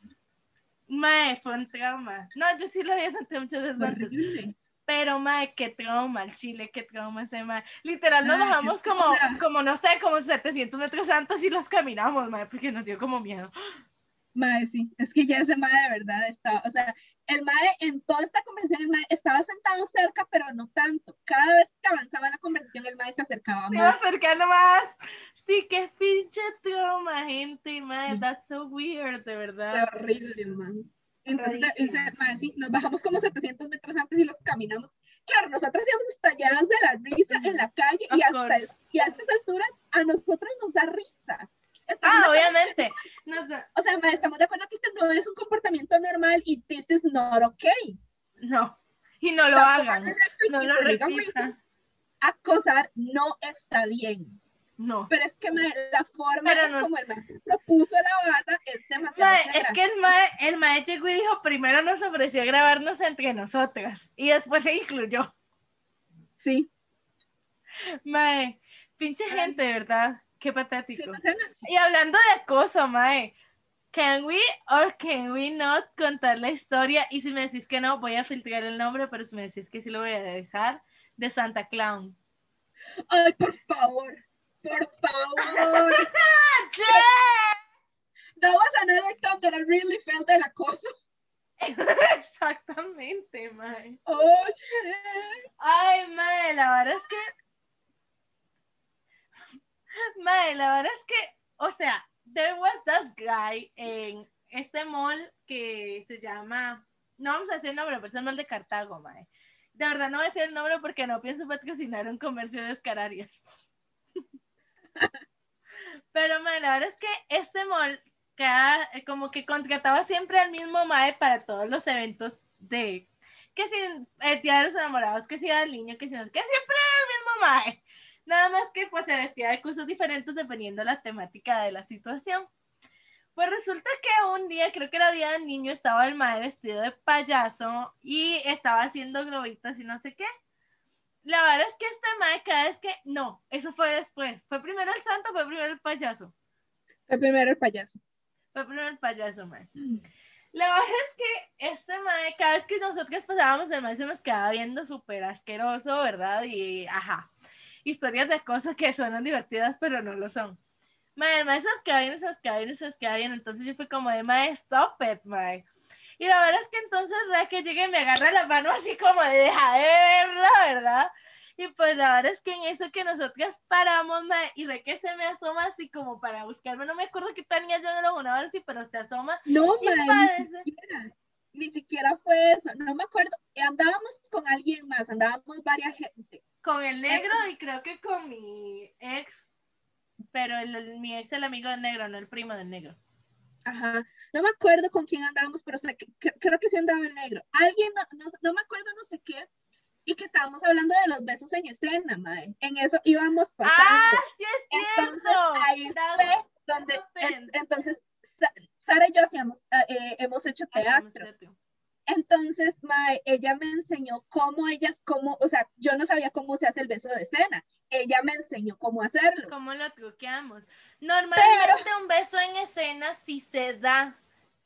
Mae, fue un trauma. No, yo sí lo había sentido muchas veces antes. Horrible. Pero, mae, qué trauma el Chile, qué trauma ese, mae. Literal, nos bajamos qué como, como, no sé, como 700 metros antes y los caminamos, mae, porque nos dio como miedo. Mae, sí, es que ya ese mae de verdad estaba, o sea, el mae en toda esta conversación, el mae estaba sentado cerca, pero no tanto. Cada vez que avanzaba la conversación, el mae se acercaba Se iba más. acercando más. Sí, qué pinche trauma, gente, mae. That's so weird, de verdad. horrible, man. Entonces, ese mae, sí, nos bajamos como 700 metros antes y los caminamos. Claro, nosotros íbamos estalladas de la risa en la calle y hasta, y a estas alturas a nosotros nos da risa. Estamos Ah, obviamente. No sé, O sea, estamos de acuerdo que este no es un comportamiento normal y this is not okay. no. Y no lo hagan. No lo repitan. Acosar no está bien. No. Pero es que mae, la forma Pero no- como el mae propuso la vara es demasiado. Mae, es que el mae, el mae llegó y dijo, primero nos ofreció grabarnos entre nosotras. Y después se incluyó. Sí, Mae, pinche Ay. gente, ¿verdad? Qué sí, patético. no. Y hablando de acoso, Mae, can we or can we not contar la historia? Y si me decís que no, voy a filtrar el nombre, pero si me decís que sí lo voy a dejar, de Santa Clown. Ay, por favor, por favor. That was another time that I really felt el acoso. Exactamente, Mae. Oh, shit. Ay, Mae, la verdad es que. Mae, la verdad es que, o sea, there was that guy en este mall que se llama. No vamos a decir el nombre, pero es el mall de Cartago, Mae. De verdad no voy a decir el nombre porque no pienso patrocinar un comercio de escararias. Pero, Mae, la verdad es que este mall eh, como que contrataba siempre al mismo Mae para todos los eventos de que si el día de los enamorados, que si era el niño, que si no, que siempre era el mismo mae. Nada más que pues se vestía de cosas diferentes dependiendo la temática de la situación. Pues resulta que un día, creo que era día del niño, estaba el mae vestido de payaso y estaba haciendo globitos y no sé qué. La verdad es que este mae cada vez que, no, eso fue después. Fue primero el santo, fue primero el payaso. Fue primero el payaso. Fue primero el payaso, mae. La verdad es que este mae, cada vez que nosotros pasábamos, el mae se nos quedaba viendo súper asqueroso, ¿verdad? Y ajá, historias de cosas que suenan divertidas, pero no lo son. Mae, el mae se nos quedaba viendo, se nos quedaba viendo, se nos quedaba viendo. Entonces yo fui como de, mae, stop it, mae. Y la verdad es que entonces, la que llegue me agarra la mano así como de, deja de verla, ¿verdad? Y pues la verdad es que en eso que nosotras paramos, mae, y ve que se me asoma así como para buscarme, no me acuerdo qué tenía yo en el abonador así, pero se asoma No, Y parece- ni siquiera. Ni siquiera fue eso. No me acuerdo. Andábamos con alguien más, andábamos varias gente. Con el negro y creo que con mi ex, pero el, el- mi ex el amigo del negro, no el primo del negro. Ajá. No me acuerdo con quién andábamos, pero que- que- creo que sí andaba el negro. Alguien, no, no, no me acuerdo no sé qué, y que estábamos hablando de los besos en escena, mae. En eso íbamos pasando. ¡Ah, sí es Entonces, cierto! ahí That fue donde, entonces, Sa- Sara y yo hacíamos, eh, eh, hemos hecho teatro. Entonces, mae, ella me enseñó cómo ellas, cómo, o sea, yo no sabía cómo se hace el beso de escena. Ella me enseñó cómo hacerlo. ¿Cómo lo truqueamos? Normalmente un beso en escena sí se da.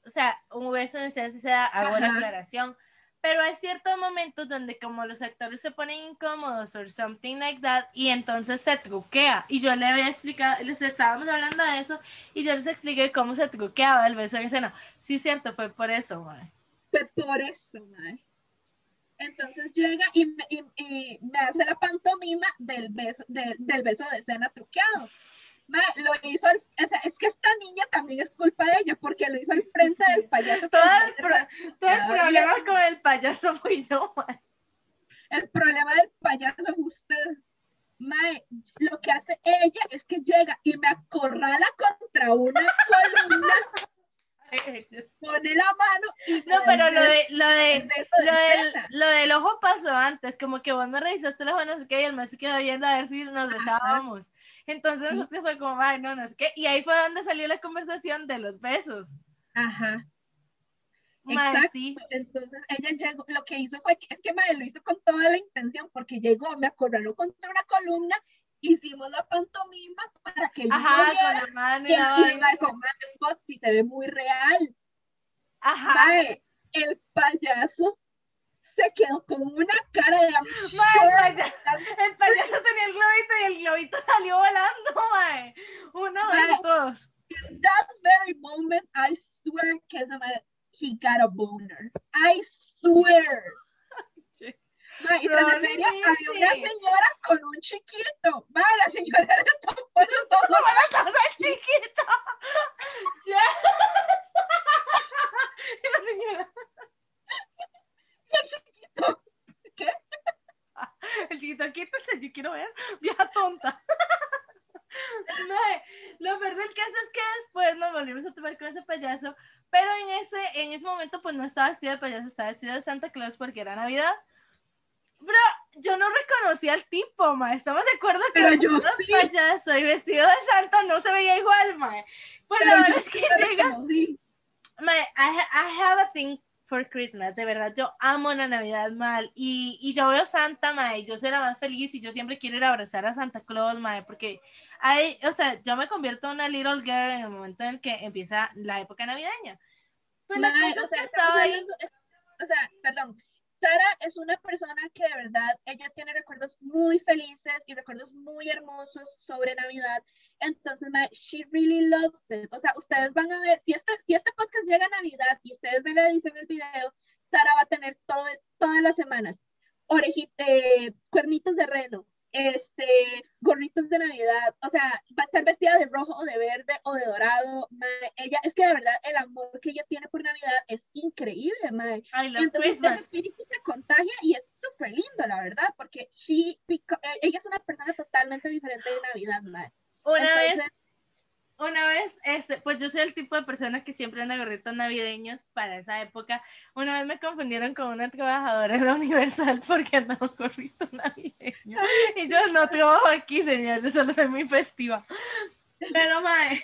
O sea, un beso en escena sí se da, hago la aclaración. Pero hay ciertos momentos donde como los actores se ponen incómodos o something like that y entonces se truquea. Y yo le había explicado, les estábamos hablando de eso y yo les expliqué cómo se truqueaba el beso en escena. Sí, cierto, fue por eso, mae. Fue por eso, mae. Entonces llega y me, y- y me hace la pantomima del beso, de- del beso de escena truqueado. Ma, lo hizo, o sea, es que esta niña también es culpa de ella, porque lo hizo al frente del payaso. Todo el, parece pro- todo el demasiado problema con el payaso fui yo. El problema del payaso es usted. Mae, lo que hace ella es que llega y me acorrala contra una columna, pone la mano y No, pero lo de, lo de, lo del, lo del ojo pasó antes, como que vos me revisaste el ojo, no sé qué, y el mes se quedó viendo a ver si nos besábamos. Entonces nosotros fue como, ay, no, no sé qué, y ahí fue donde salió la conversación de los besos. Ajá. Exacto. sí. Entonces ella llegó, lo que hizo fue que es que madre lo hizo con toda la intención porque llegó, me acorraló contra una columna, hicimos la pantomima para que Ajá, con la mano y la vaina. con se ve muy real. Ajá. Mae, el payaso se quedó con una cara de Mae, el payaso, el payaso tenía el globito y el globito salió volando, mae. Uno de todos. in that very moment, I swear que he got a boner. I swear. Ma, y tras de feria había una señora con un chiquito. Ma, la señora le tapó los ojos. ¡Estás chiquito! ¡Ya! Y la señora, El chiquito. ¿Qué? el chiquito, quítese, yo quiero ver. Vieja tonta. Mae, lo peor del caso es que después nos volvimos a tomar con ese payaso, pero en ese, en ese momento pues no estaba vestido de payaso, estaba vestido de Santa Claus porque era Navidad. Pero yo no reconocí al tipo, ma. Estamos de acuerdo que Pero yo sí. payaso y vestido de Santa no se veía igual, ma. Pues Pero la verdad es que llega. Ma, I, I have a thing for Christmas, de verdad, yo amo la Navidad mal y, y yo veo Santa, ma, y yo soy la más feliz y yo siempre quiero ir a abrazar a Santa Claus, ma, porque hay, o sea, yo me convierto en una little girl en el momento en que empieza la época navideña. Pues la Ma, cosa o es sea, que estamos estaba ahí, hablando- es- o sea, perdón. Sara es una persona que de verdad, ella tiene recuerdos muy felices y recuerdos muy hermosos sobre Navidad. Entonces, ma, she really loves it. O sea, ustedes van a ver, si este, si este podcast llega a Navidad y ustedes ven la edición del video, Sara va a tener todo, todas las semanas orejita, eh, cuernitos de reno, este, gorritos de Navidad, o sea, va a estar vestida de rojo o de verde o de dorado, mae. Ella, es que de verdad el amor que ella tiene por Navidad es increíble, mae. Entonces ese Christmas. espíritu se contagia y es súper lindo, la verdad, porque she, eh, ella es una persona totalmente diferente de Navidad, mae. Una vez Entonces, una vez, este, pues yo soy el tipo de persona que siempre anda gorritos navideños para esa época. Una vez me confundieron con una trabajadora en la Universal porque andaba gorrito navideño. Y yo no trabajo aquí, señor, yo solo soy muy festiva. Pero, mae,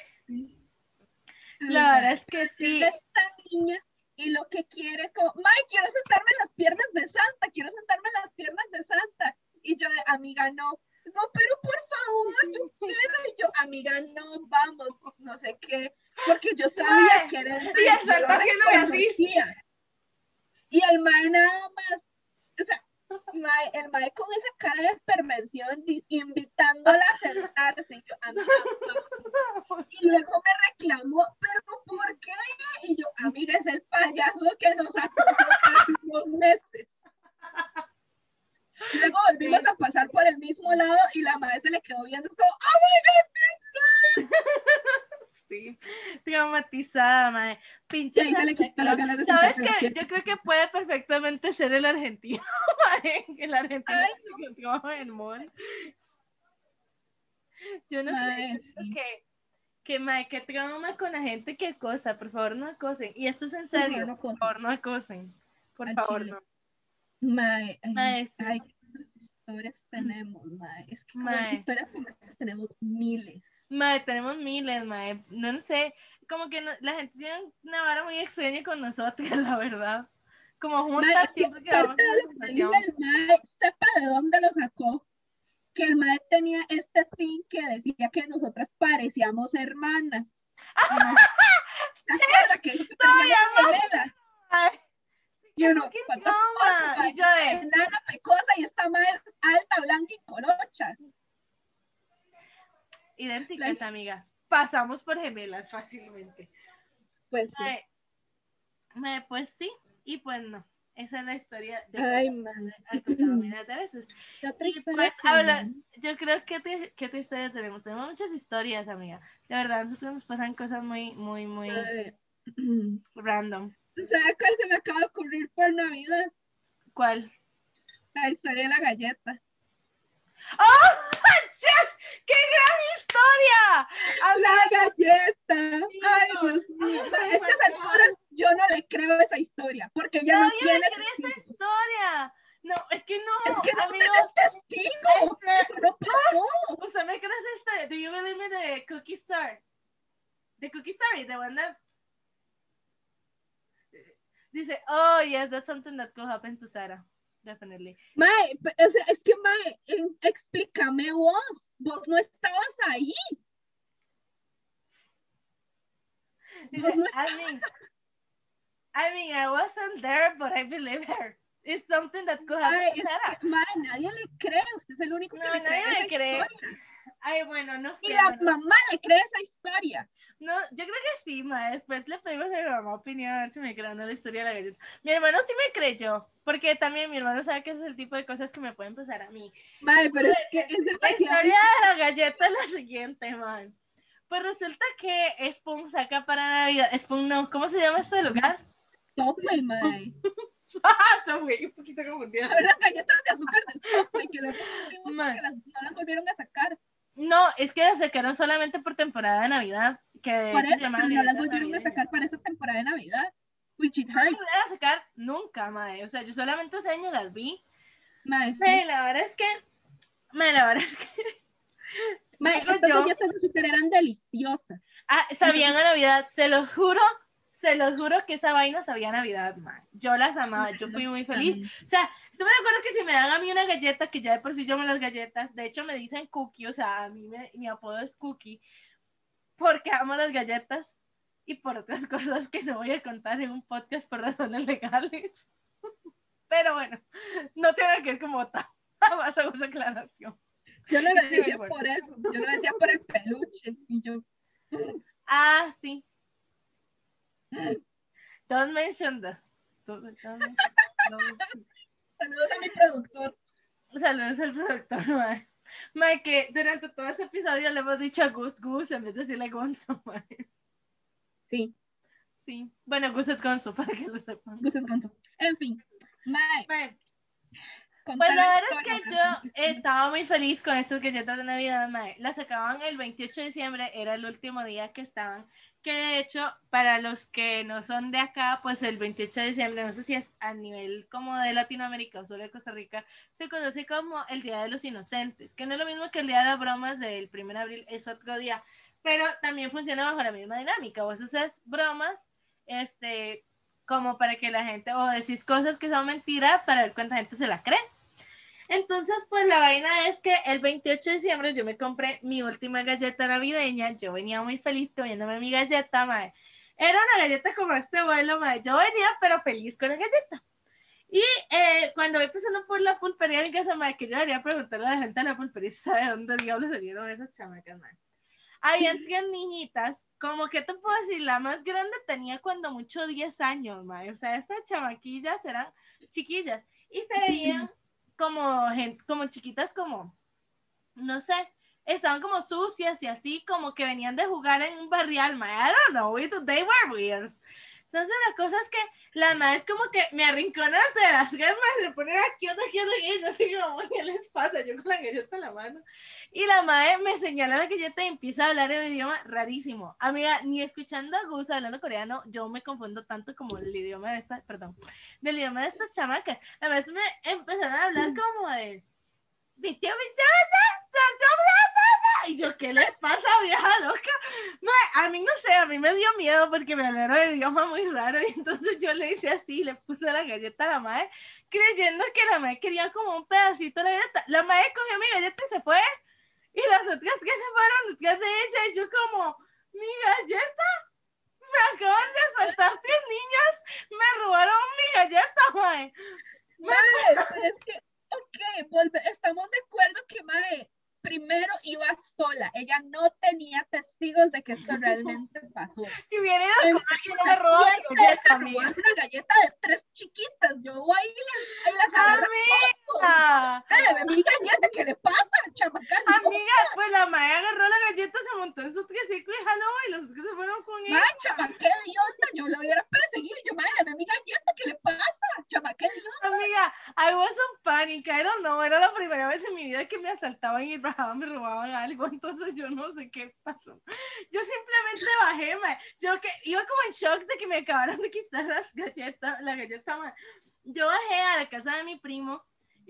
la verdad es que sí. es esta niña y lo que quiere es como, May, quiero sentarme en las piernas de Santa, quiero sentarme en las piernas de Santa. Y yo, amiga, no. Como, pero por favor, yo quiero. Y yo, amiga, no, vamos, no sé qué. Porque yo sabía que era el y Santa lo haciéndome así. reconocía. Y el mae nada más, o sea, mae, el mae con esa cara de perversión, invitándola a sentarse. Y yo, amiga, no. Y luego me reclamó, pero ¿por qué? Y yo, amiga, es el payaso que nos acosó hace unos meses. Y luego volvimos a pasar por el mismo lado y la madre se le quedó viendo, es como, ¡Oh, my Sí, traumatizada, mae. Pinche se ¿Sabes qué? Yo creo que puede perfectamente ser el argentino, mae, que el argentino Ay, que trabaja en el mall. Yo no sé, yo creo sí. que, que, mae, que trauma con la gente que acosa, por favor no acosen. Y esto es en serio, no por favor no acosen. Por favor, chile. no. Mae, Mae, ay, ¿cuántas historias tenemos, mae? Es que como Mae. historias como estas tenemos miles. Mae, tenemos miles, mae. No, no sé, como que no- la gente tiene una vara muy extraña con nosotras, la verdad. Como Mae, juntas que siempre parte en de la que el mae, sepa de dónde lo sacó. Que el mae tenía este thing que decía que nosotras parecíamos hermanas. ¿Se acuerda que que gemelas? Ay, Y uno, qué trauma. Y yo de, enana pecosa y esta madre alta, blanca y colocha. idénticas, amiga. Pasamos por gemelas fácilmente. Pues sí. Pues sí, y pues no. Esa es la historia de Ay, madre. de veces. Qué otra Y historia pues, habla- yo creo que te, ¿qué otra historia tenemos? Tenemos muchas historias, amiga. De verdad, a nosotros nos pasan cosas muy, muy, muy Ay, random. ¿Sabes cuál se me acaba de ocurrir por Navidad? ¿Cuál? La historia de la galleta. ¡Oh, yes! ¡Qué gran historia! ¡La galleta! ¡Ay, Dios mío! A estas alturas yo no le creo esa historia, porque ella no Nadie tiene me cree esa historia. No, es que no, Es que no amigos. Eso no pasó. ¿Usted me cree esa historia? Do you believe me de Cookie Star? The Cookie Story, one that dice, oh yes, that's something that could happen to Sarah, definitely. Mae, sea, es que, Mae, explícame vos. Vos no estabas ahí. Dice, no I mean, I mean, I wasn't there, but I believe her. It's something that could happen Mae, to es Sarah. que, mae, nadie le cree. Usted es el único que No, le nadie cree me cree. historia. Ay, bueno, no sé. Y la bueno. mamá le cree esa historia. No, yo creo que sí, ma. Después le pedimos a mi mamá opinión a ver si me creen la historia de la galleta. Mi hermano sí me creyó, porque también mi hermano sabe que ese es el tipo de cosas que me pueden pasar a mí. Mae, pero es que es La historia de la galleta es la siguiente, man. Pues resulta que Spoon saca para Navidad. Spoon no, ¿cómo se llama este lugar? tope, mae. Fui un poquito confundida. Las galletas de azúcar de Subway, que que las, no las volvieron a sacar. No, es que las sacaron solamente por temporada de Navidad. Que de Por hecho se eso, pero no las volvieron a sacar para esa temporada de Navidad. Which it No hurt. las volvieron a sacar nunca, madre. O sea, yo solamente ese año las vi. Mae, sí. Mae, la verdad es que. Mae, la verdad es que. Digo estas galletas de azúcar eran deliciosas. Ah, sabían a Navidad, se los juro. Se los juro que esa vaina sabía Navidad, man. Yo las amaba, yo fui muy feliz. O sea, yo me acuerdo que si me dan a mí una galleta, que ya de por sí yo me las galletas, de hecho me dicen cookie, o sea, a mí me- mi apodo es cookie, porque amo las galletas y por otras cosas que no voy a contar en un podcast por razones legales. Pero bueno, no tiene que ver como tal. Más hago esa aclaración. Yo no lo decía por eso. Yo lo decía por el peluche. Y yo, Ah, sí. Don't mention that. Don't- don't mention- don't- saludos a mi productor. Saludos al productor, mae. Mae, que durante todo este episodio le hemos dicho a Gus Gus en vez de decirle Gonzo, mae. Sí, Sí. Bueno, Gus es Gonzo, para que lo sepan. Gustas Gonzo. En fin. Mae, Pues la verdad es que yo estaba muy feliz con estas galletas de Navidad, mae. Las sacaban el 28 de diciembre, era el último día que estaban. Que de hecho, para los que no son de acá, pues el 28 de diciembre, no sé si es a nivel como de Latinoamérica o solo de Costa Rica, se conoce como el Día de los Inocentes, que no es lo mismo que el Día de las Bromas del 1 de abril, es otro día, pero también funciona bajo la misma dinámica. Vos haces bromas, este, como para que la gente, o decís cosas que son mentiras para ver cuánta gente se la cree. Entonces, pues la vaina es que el 28 de diciembre yo me compré mi última galleta navideña. Yo venía muy feliz comiéndome mi galleta, mae. Era una galleta como este vuelo, mae. Yo venía, pero feliz con la galleta. Y eh, cuando voy pasando por la pulpería en casa, mae, que yo debería preguntarle a la gente de la pulpería sabe de dónde diablos salieron esas chamacas, mae. Habían tres niñitas, como que te puedo decir, la más grande tenía cuando mucho 10 años, mae. O sea, estas chamaquillas eran chiquillas y se veían como como chiquitas como, no sé, estaban como sucias y así, como que venían de jugar en un barrial, ma, I don't know, they were weird. Entonces la cosa es que la madre es como que me arrincona de las gemas, se pone aquí, otra aquí, otra y yo así como, ¿qué les pasa? Yo con la galleta en la mano. Y la madre me señala la galleta y empieza a hablar en un idioma rarísimo. Amiga, ni escuchando a Gus hablando coreano, yo me confundo tanto como el idioma de esta, perdón, del idioma de estas chamacas. Además me empezaron a hablar como de... Mi tío, mi tío, mi tío, mi y yo, ¿qué le pasa, vieja loca? Ma, a mí no sé, a mí me dio miedo porque me hablaron de idioma muy raro y entonces yo le hice así, le puse la galleta a la madre, creyendo que la madre quería como un pedacito de la galleta. La madre cogió mi galleta y se fue. Y las otras que se fueron detrás de ella y yo como, mi galleta, me acaban de asaltar tres niñas, me robaron mi galleta. Mae, pero es que, ok, volve- estamos de acuerdo que Mae primero iba sola, ella no tenía testigos. de que esto realmente pasó. Si hubiera ido con alguien, no me robó ¿Quién mi te deja galleta, amiga. robar una galleta de tres chiquitas? Yo voy y las. Amiga, Ay, mi galleta, ¿qué le pasa, chamacán? amiga, pues la madre agarró la galleta, se montó en su triciclo y jaló y los otros se fueron con él. Ay, chama, qué idiota, yo lo hubiera perseguido. Yo, madre, mi galleta, ¿qué le pasa? Chama, qué idiota. Amiga, I was on panic, I don't know, era la primera vez en mi vida que me asaltaban y me robaban algo, entonces yo no sé qué pasó. Yo simplemente bajé, ma. yo que iba como en shock de que me acabaron de quitar las galletas, la galleta, ma. Yo bajé a la casa de mi primo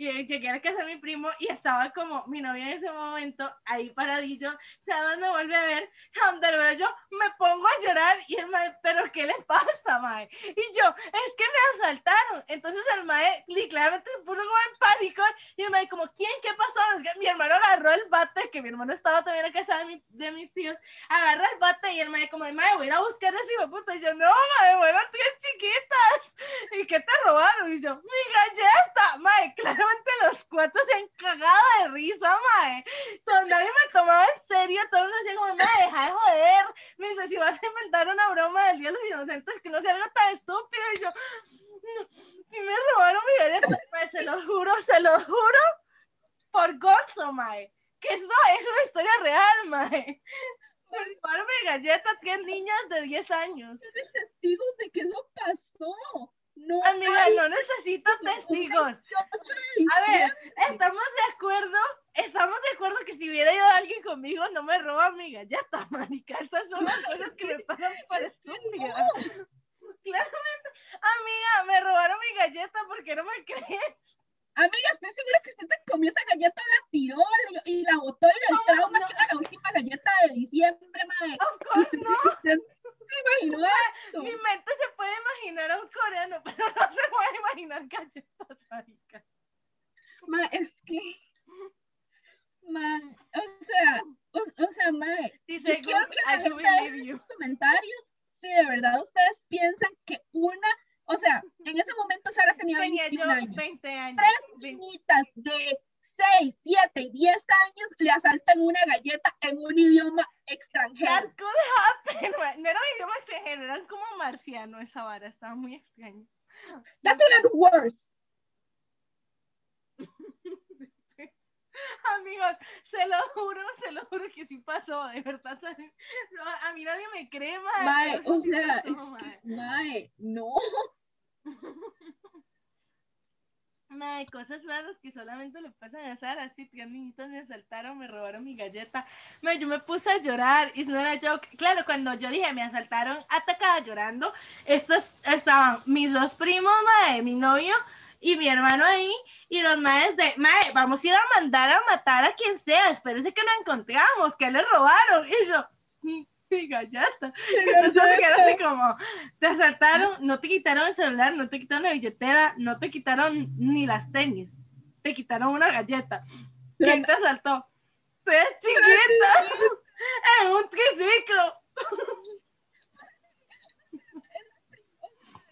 y llegué a la casa de mi primo y estaba como mi novia en ese momento ahí paradillo, más me vuelve a ver, donde lo veo yo me pongo a llorar y el mae, pero ¿qué le pasa, mae? Y yo, es que me asaltaron. Entonces el mae claramente se puso como en pánico y el mae como, ¿quién? ¿Qué pasó? Es que mi hermano agarró el bate, que mi hermano estaba también en casa de, mi- de mis tíos, agarra el bate y el mae como, mae, voy a ir a buscar a ese puta. Y yo, no, mae, fueron tres chiquitas. ¿Y qué te robaron? Y yo, mi galleta, mae, claramente los cuatro se han cagado de risa, mae. Todo- nadie me tomaba en serio, todo el mundo decía como, mae, deja de joder. Me dice, si vas a inventar una broma del Día de los Inocentes, que no sea algo tan estúpido. Y yo, no, si me robaron mi galleta, mae, se lo juro, se lo juro, por gozo, mae. Que esto es una historia real, mae. Me robaron mi galleta, tres niñas de 10 años. testigos de que eso pasó. No Amiga, hay no necesito testigos. 18 de A ver, estamos de acuerdo, estamos de acuerdo que si hubiera ido alguien conmigo no me roba mi galleta, marica. Esas son las cosas que me pasan por estúpida. Claramente, amiga, me robaron mi galleta porque no me crees. Amiga, estoy segura que usted se comió esa galleta, la tiró y, la botó y ¿Cómo trauma no? que era la última galleta de diciembre, madre. Of course no. ¿Usted se imaginó esto? Mi mente se puede imaginar a un coreano, pero no se puede imaginar galletas, marica. Ma, es que, ma, o sea, o, o sea, ma, Dice Yo quiero que la gente deje en los comentarios si de verdad ustedes piensan que una, o sea, en ese momento Sara tenía Tenía 21 yo años. 20 años. Tres 20 niñitas de 6, 7 y 10 años le asaltan una galleta en un idioma extranjero. That could happen. No era un idioma extranjero, eran como marciano esa vara, estaba muy extraño. That's even worse. Amigos, se lo juro, se lo juro que sí pasó, de verdad. No, a mí nadie me cree, mae, Mae, pero eso o sí sea, pasó, es mae. que, mae, no. Mae, cosas raras que solamente le pasan a Sara. Así, tres niñitas me asaltaron, me robaron mi galleta. Mae, yo me puse a llorar. Y no era joke. Claro, cuando yo dije me asaltaron, atacada llorando, estos estaban mis dos primos, mae, mi novio y mi hermano ahí. Y los maes de, mae, vamos a ir a mandar a matar a quien sea. Espérese que lo encontramos, que le robaron. Y yo, mi galleta. Entonces así como, te asaltaron, no te quitaron el celular, no te quitaron la billetera, no te quitaron ni las tenis, te quitaron una galleta. ¿Quién te asaltó? Tres chiquitas en un triciclo.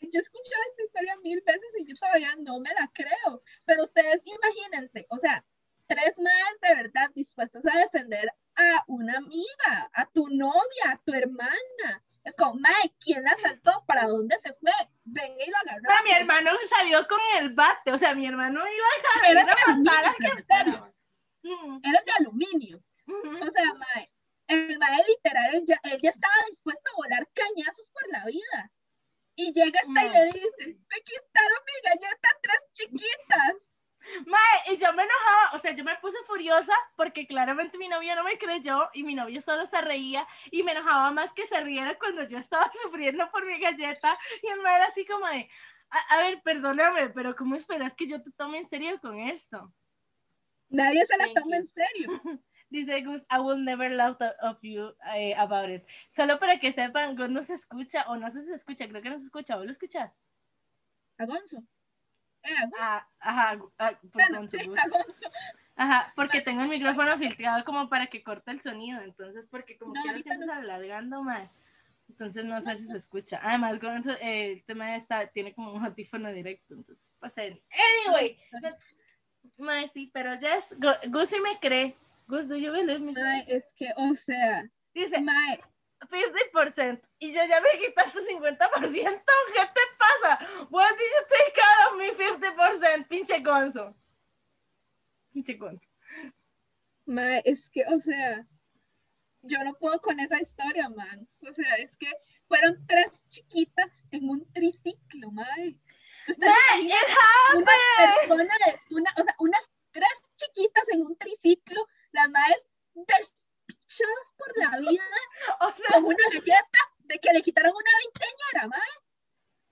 Yo he escuchado esta historia mil veces y yo todavía no me la creo. Pero ustedes imagínense, o sea, tres madres de verdad dispuestos a defender a una amiga, a tu novia, a tu hermana. Es como, mae, ¿quién la asaltó? ¿Para dónde se fue? Venga y lo agarró. Mi hermano salió con el bate, o sea, mi hermano iba a Era jalar de a matar a aluminio, quien ¿verdad? fuera. Mm, Era de aluminio. O sea, mae, el mae literal, él ya, él ya estaba dispuesto a volar cañazos por la vida. Y llega esta y le dice, me quitaron mi galleta tres chiquitas. Mae, y yo me enojaba, o sea, yo me puse furiosa porque claramente mi novio no me creyó y mi novio solo se reía y me enojaba más que se riera cuando yo estaba sufriendo por mi galleta y el mae era así como de, a, a ver, perdóname, pero ¿cómo esperas que yo te tome en serio con esto? Nadie se la toma en serio. Dice Gus, I will never laugh of you eh, about it. Solo para que sepan, Gus no se escucha, o no sé si se escucha, creo que no se escucha, ¿vos lo escuchas? Agonzo. Eh, Ah, ajá, ah. Ajá, porque tengo el micrófono filtrado como para que corte el sonido, entonces porque como No, quiero siempre alargando más, entonces no sé si se escucha. Además, eh, el tema está, tiene como un audífono directo, entonces pasen. Anyway, mae, sí, pero ya es, Gu- Gus sí me cree. Gus, do you believe me? Es que, o sea, Dice, Mae, 50%. Y yo ya me quitaste 50%. ¿Qué te pasa? What did you take out of me 50%? Pinche gonzo. Pinche gonzo. mae, es que, o sea, yo no puedo con esa historia, man. O sea, es que fueron tres chiquitas en un triciclo, mae. ¿Usted se Mae, imagina it una persona, una, o sea, unas tres chiquitas en un triciclo, las maes despichadas por la vida, O sea, con una galleta de que le quitaron una veinteñera, mae.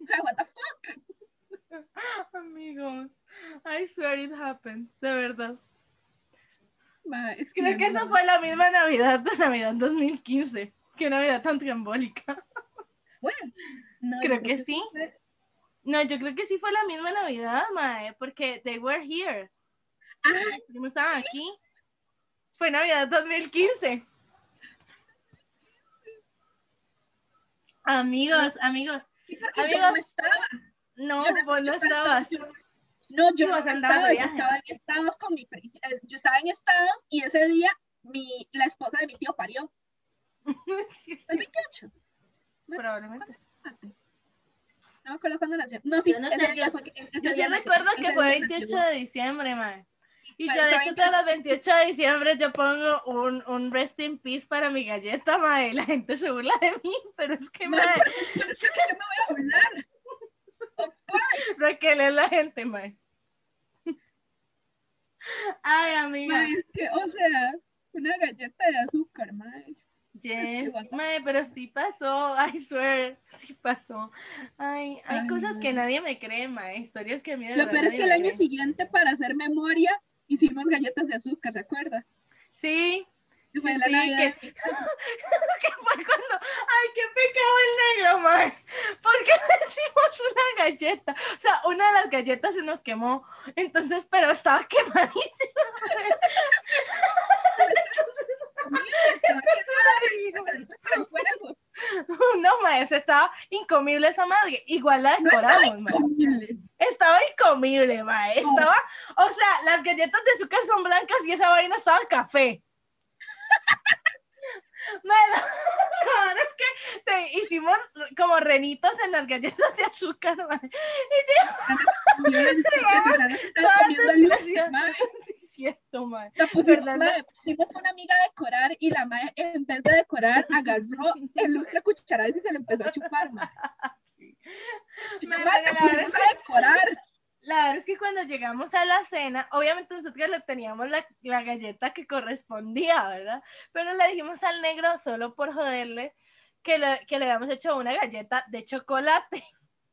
O sea, what the fuck, amigos, I swear it happens. De verdad. mae, es que Creo que no. esa fue la misma Navidad de Navidad 2015. Qué Navidad tan trambólica. Fue. No, Creo que sí. fue- No, yo creo que sí fue la misma Navidad, mae, porque they were here. Ah, primos estaban aquí. Fue Navidad 2015. Amigos, amigos, Amigos, no estaba. no, Yo no- vos no yo- estabas. No, yo no andar de estaba, yo estaba en estados con mi, eh, yo estaba en estados y ese día mi, la esposa de mi tío parió. Sí, sí, El 28. probablemente. No me acuerdo cuándo nació. No, sí, Yo no sé, día yo- fue Yo sí recuerdo que fue día 28 nació. de diciembre, mae. Y yo, de hecho, todos los 28 de diciembre yo pongo un, un rest in peace para mi galleta, mae. La gente se burla de mí, pero es que, Mae, me voy a burlar. Raquel es la gente, mae. Ay, amiga. Es que, o sea, una galleta de azúcar, mae. Yes, mae, pero sí pasó, I swear, sí pasó. Ay, hay Ay, cosas que nadie me cree, mae, historias que a mí de Lo peor es que el año cree. siguiente, para hacer memoria, hicimos galletas de azúcar, ¿se acuerda? Sí, Que fue Sí, sí, que- fue cuando, ay, qué pecado el negro, mae, porque hicimos una galleta, o sea, una de las galletas se nos quemó, entonces, pero estaba quemadísima. Pero fuego. No, mae, se estaba incomible esa madre, igual la No estaba decoramos, mae. incomible. Estaba incomible, mae. No. Estaba, o sea, las galletas de azúcar son blancas y esa vaina estaba café. Verdad es que te- hicimos como renitos en las galletas de azúcar, mae. Y yo, sí, es cierto, mae. La pusimos, a una amiga a decorar y la mae, en vez de decorar, agarró el lustre cucharadas y se le empezó a chupar. Y yo, Me regalaron pusimos a decorar. La verdad es que cuando llegamos a la cena, obviamente nosotros le teníamos la, la galleta que correspondía, ¿verdad? Pero le dijimos al negro, solo por joderle, que le, que le habíamos hecho una galleta de chocolate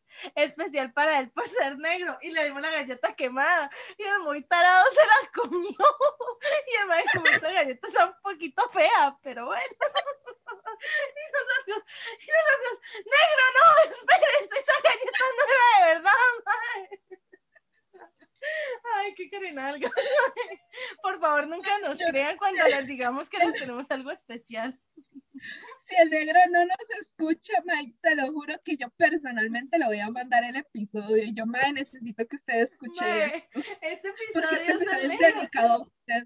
especial para él por ser negro y le dimos la galleta quemada y el muy tarado se la comió y el maestro como esta galleta está un poquito fea pero bueno y nosotros, y nosotros negro no espérese esa galleta no era de verdad mae". Ay, qué carenalga. Por favor, nunca nos crean cuando les digamos que les tenemos algo especial. Si el negro no nos escucha, mae, se lo juro que yo personalmente le voy a mandar el episodio. Y yo, mae, necesito que usted escuche Mae, este episodio este es dedicado a usted.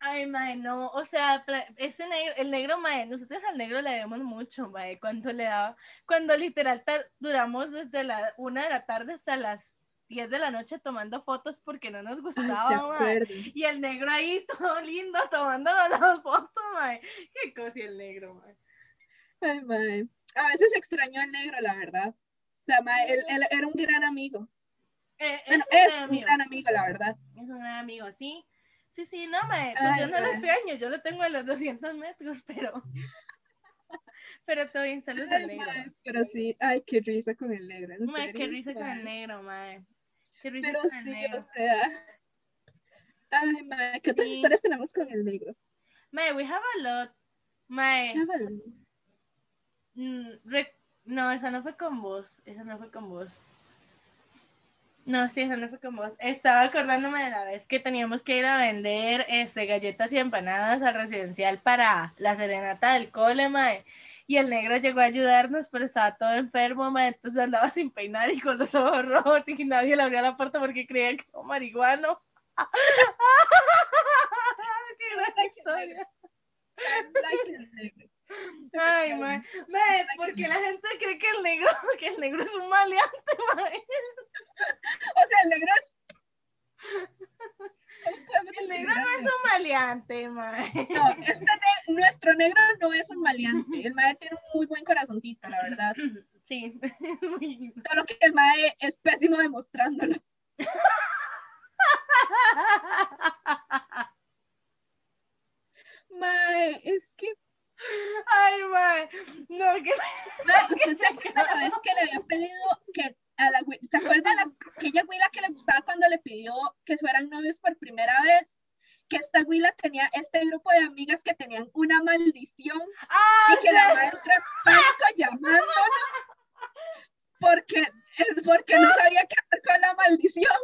Ay, mae, no, o sea, ese negro, el negro, mae, nosotros al negro le debemos mucho, mae, cuando le daba, cuando literal duramos desde la una de la tarde hasta las 10 de la noche tomando fotos porque no nos gustaba, mae. Y el negro ahí todo lindo tomándonos las fotos, mae. Qué cosa el negro, mae. Ay, mae. A veces extraño al negro, la verdad. Sea, mae, él, él era un gran amigo. Eh, Bueno, es un es gran un amigo. gran amigo, la verdad. Es un gran amigo, sí. Sí, sí, no, me, pues Ay, yo no lo mae. extraño, yo lo tengo a los 200 metros, pero. Pero todo bien, saludos al negro. mae, Pero sí, ay, qué risa con el negro. Mae, qué risa con mae. el negro, mae. Qué risa Pero con el sí, negro. o sea. Ay, mae, ¿qué otras Sí. historias tenemos con el negro? Mae, we have a lot. Mae, mm, no, esa no fue con vos. Esa no fue con vos. No, sí, esa no fue con vos. Estaba acordándome de la vez que teníamos que ir a vender este, galletas y empanadas al residencial para la serenata del cole, mae. Y el negro llegó a ayudarnos, pero estaba todo enfermo, mae. Entonces andaba sin peinar y con los ojos rojos y nadie le abría la puerta porque creía que era marihuano. ¡Qué gran historia! Ay, mae. Mae, porque la gente cree que el negro, que el negro es un maleante, mae. O sea, el negro es. ¿Cómo podemos El negro no es un maleante, mae. No, este ne- nuestro negro no es un maleante. El mae tiene un muy buen corazoncito, la verdad. Sí, muy. Solo que el mae es pésimo demostrándolo. Mae, es que. Ay, mae. No, que mae, ¿Usted se acuerda la vez que le había pedido que a la ¿Se acuerda la, aquella güila que le gustaba cuando le pidió que fueran novios por primera vez? Que esta güila tenía este grupo de amigas que tenían una maldición Ah, y que la ya. maestra pánico llamándola porque, es porque no sabía qué hacer con la maldición.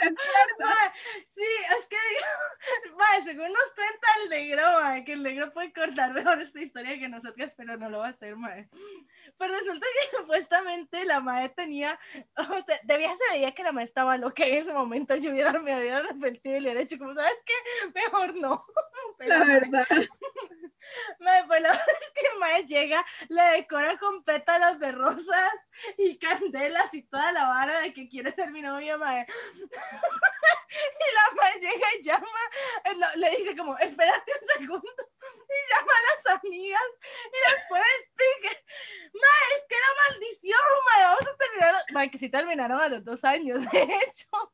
¿Se acuerda? Mae, sí, es que mae, según nos el negro, mae, que el negro puede cortar mejor esta historia que nosotras, pero no lo va a hacer, mae. Pero resulta que supuestamente la mae tenía, o sea, de vieja se veía que la mae estaba loca en ese momento, yo hubiera, me hubiera arrepentido y le hubiera dicho, como, ¿sabes qué? Mejor no. Pero, La verdad. Mae, pues la verdad es que mae llega, le decora con pétalos de rosas y candelas y toda la vara de que quiere ser mi novia, mae. y la mae llega y llama, eh, le dice como, espérate un segundo, y llama a las amigas y les pone el pique. Mae, es que era maldición, mae, vamos a terminar, mae, que sí terminaron a los dos años, de hecho.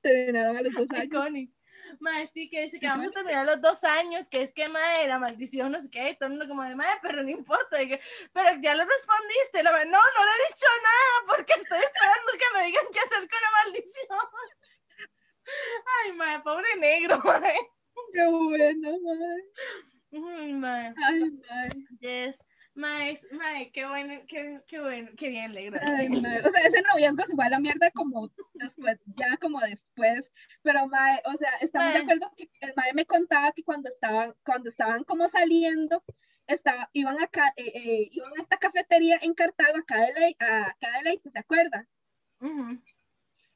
Terminaron a los dos años. Iconic. Mae, sí, que dice que vamos a terminar los dos años, que es que, mae, la maldición, no sé qué, y todo el mundo como de, mae, pero no importa, que, pero ya le respondiste, la no, no le he dicho nada, porque estoy esperando que me digan qué hacer con la maldición. Ay, mae, pobre negro, mae. Qué bueno, mae. Uy, mae, Ay, mae. yes. Mae, mae, qué bueno, qué, qué bueno, qué bien negro. Ay, mae. O sea, ese noviazgo se fue a la mierda como después, ya como después. Pero, mae, o sea, estamos de Mae. acuerdo que el mae me contaba que cuando estaban, cuando estaban como saliendo, estaba, iban, acá, eh, eh, iban a esta cafetería en Cartago, acá de ley, acá de ley, ¿se acuerda? Ujú.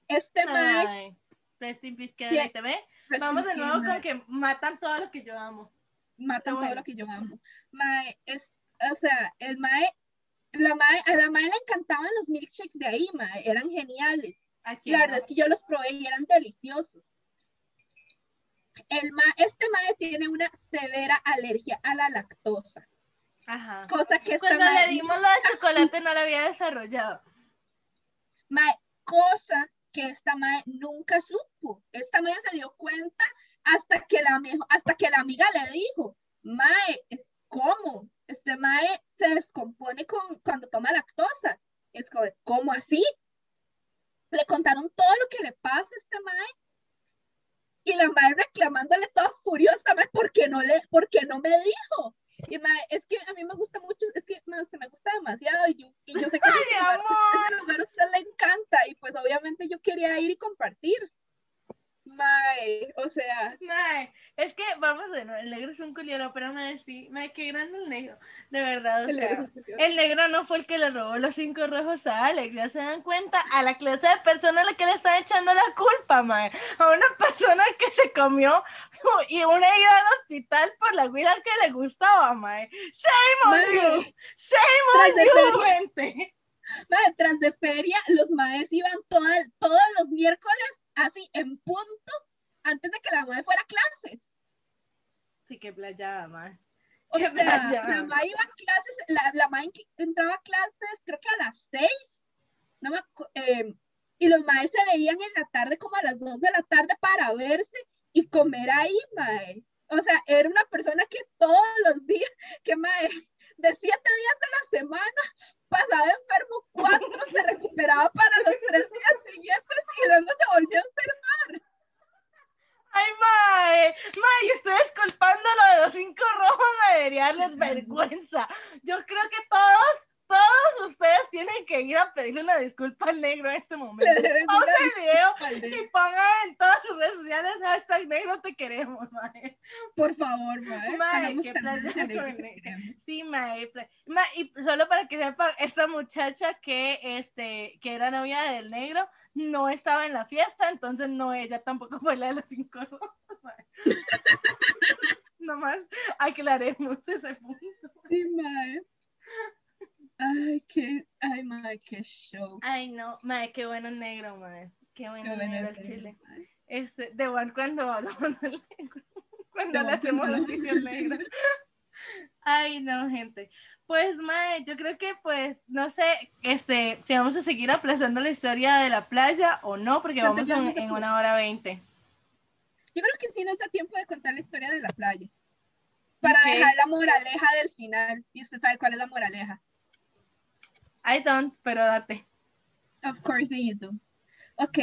Este mae, que Sí. te ve. Vamos de nuevo con que matan todo lo que yo amo. matan todo lo que yo amo. Mae, es, o sea, el mae, la mae, a la mae le encantaban los milkshakes de ahí, mae, eran geniales. Aquí. La verdad es que yo los probé y eran deliciosos. El ma, este mae tiene una severa alergia a la lactosa, Ajá. cosa que Cuando le dimos lo de chocolate no lo había desarrollado. mae, cosa que esta mae nunca supo. Esta mae se dio cuenta hasta que la, hasta que la amiga le dijo, mae, ¿cómo? Este mae se descompone con, cuando toma lactosa. Es como, ¿cómo así? Le contaron todo lo que le pasa a este mae y la mae reclamándole toda furiosa, mae, ¿por qué no, le, por qué no me dijo? Y mae, es que a mí me gusta mucho, es que mae, usted me gusta demasiado y yo, y yo sé que ¡Ay, ese lugar, ese lugar a usted le encanta y pues obviamente yo quería ir y compartir. Mae, o sea, Mae, es que vamos de nuevo, el negro es un culiero, pero me sí, mae, qué grande el negro. De verdad, o el sea, negro el negro no fue el que le robó los cinco rojos a Alex, ya se dan cuenta, a la clase de persona a la que le están echando la culpa, mae. A una persona que se comió y una ida al hospital por la huila que le gustaba, mae. Shame on Mae, you, shame on you, gente. mae, tras de feria, los maes iban toda- todos los miércoles así en punto antes de que la mae fuera a clases. Sí, qué playada, mae. O sea, la mae iba a clases, la, la en- entraba a clases creo que a las seis, no me eh, y los maes se veían en la tarde como a las dos de la tarde para verse y comer ahí, mae. O sea, era una persona que todos los días, que mae, de siete días de la semana, pasaba enfermo cuatro, se recuperaba para los tres días siguientes y luego se volvió a enfermar. Ay, mae, mae, y ustedes culpándolo de los cinco rojos me debería darles vergüenza. Yo creo que todos, todos ustedes tienen que ir a pedirle una disculpa al negro en este momento. Pausa el video y pongan en todas sus redes sociales hashtag negro te queremos, mae. Por favor, mae. Mae, qué negra con que negro. Sí, mae, y solo para que sepan, esta muchacha que, este, que era novia del negro no estaba en la fiesta, entonces no, ella tampoco fue la de los cinco rojos. mae. Nomás aclaremos ese punto. Sí, mae. Ay, qué, ay, mae, qué show. Ay, no, mae, qué bueno negro, mae. Qué bueno Qué bueno negro el chile. Este, de igual cuando hablamos del negro. Cuando le hacemos oficio al negro. Ay, no, gente. Pues, mae, yo creo que, pues, no sé, este, si vamos a seguir aplazando la historia de la playa o no, porque ¿Cuánto vamos en, una hora veinte. Yo creo que sí nos da tiempo de contar la historia de la playa. Para dejar la moraleja del final. Y usted sabe cuál es la moraleja. I don't, pero date. Of course you do. Ok.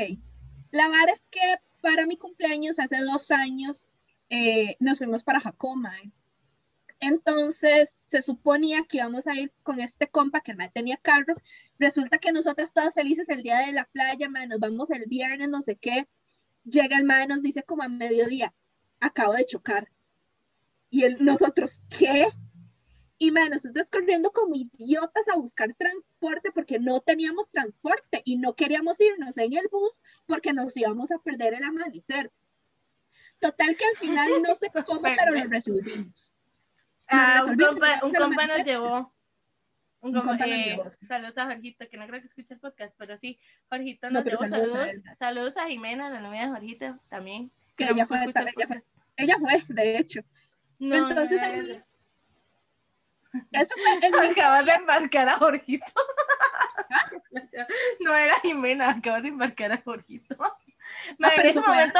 La verdad es que para mi cumpleaños, hace dos años, eh, nos fuimos para Jacoma. Entonces, se suponía que íbamos a ir con este compa que mae tenía carros. Resulta que nosotras todas felices el día de la playa, mae, nos vamos el viernes, no sé qué. Llega el mae, nos dice como a mediodía, acabo de chocar. Y él, nosotros, ¿qué? Y mae, nosotros corriendo como idiotas a buscar transporte porque no teníamos transporte y no queríamos irnos en el bus porque nos íbamos a perder el amanecer. Total que al final no sé cómo, pero lo resolvimos. Ah, un compa, un compa nos llevó. Un Un compa, nos eh, llevó. saludos a Jorgito, que no creo que escuche el podcast, pero sí, Jorgito No, nos pero llevó. saludos a Saludos, a Jimena, la novia de Jorgito, también. Que no ella fue, ella fue, ella fue, de hecho. No, Entonces, no, no, Eso fue el Acabas de embarcar a Jorgito. ¿Ah? No era Jimena, acabas de embarcar a Jorgito. En ese momento,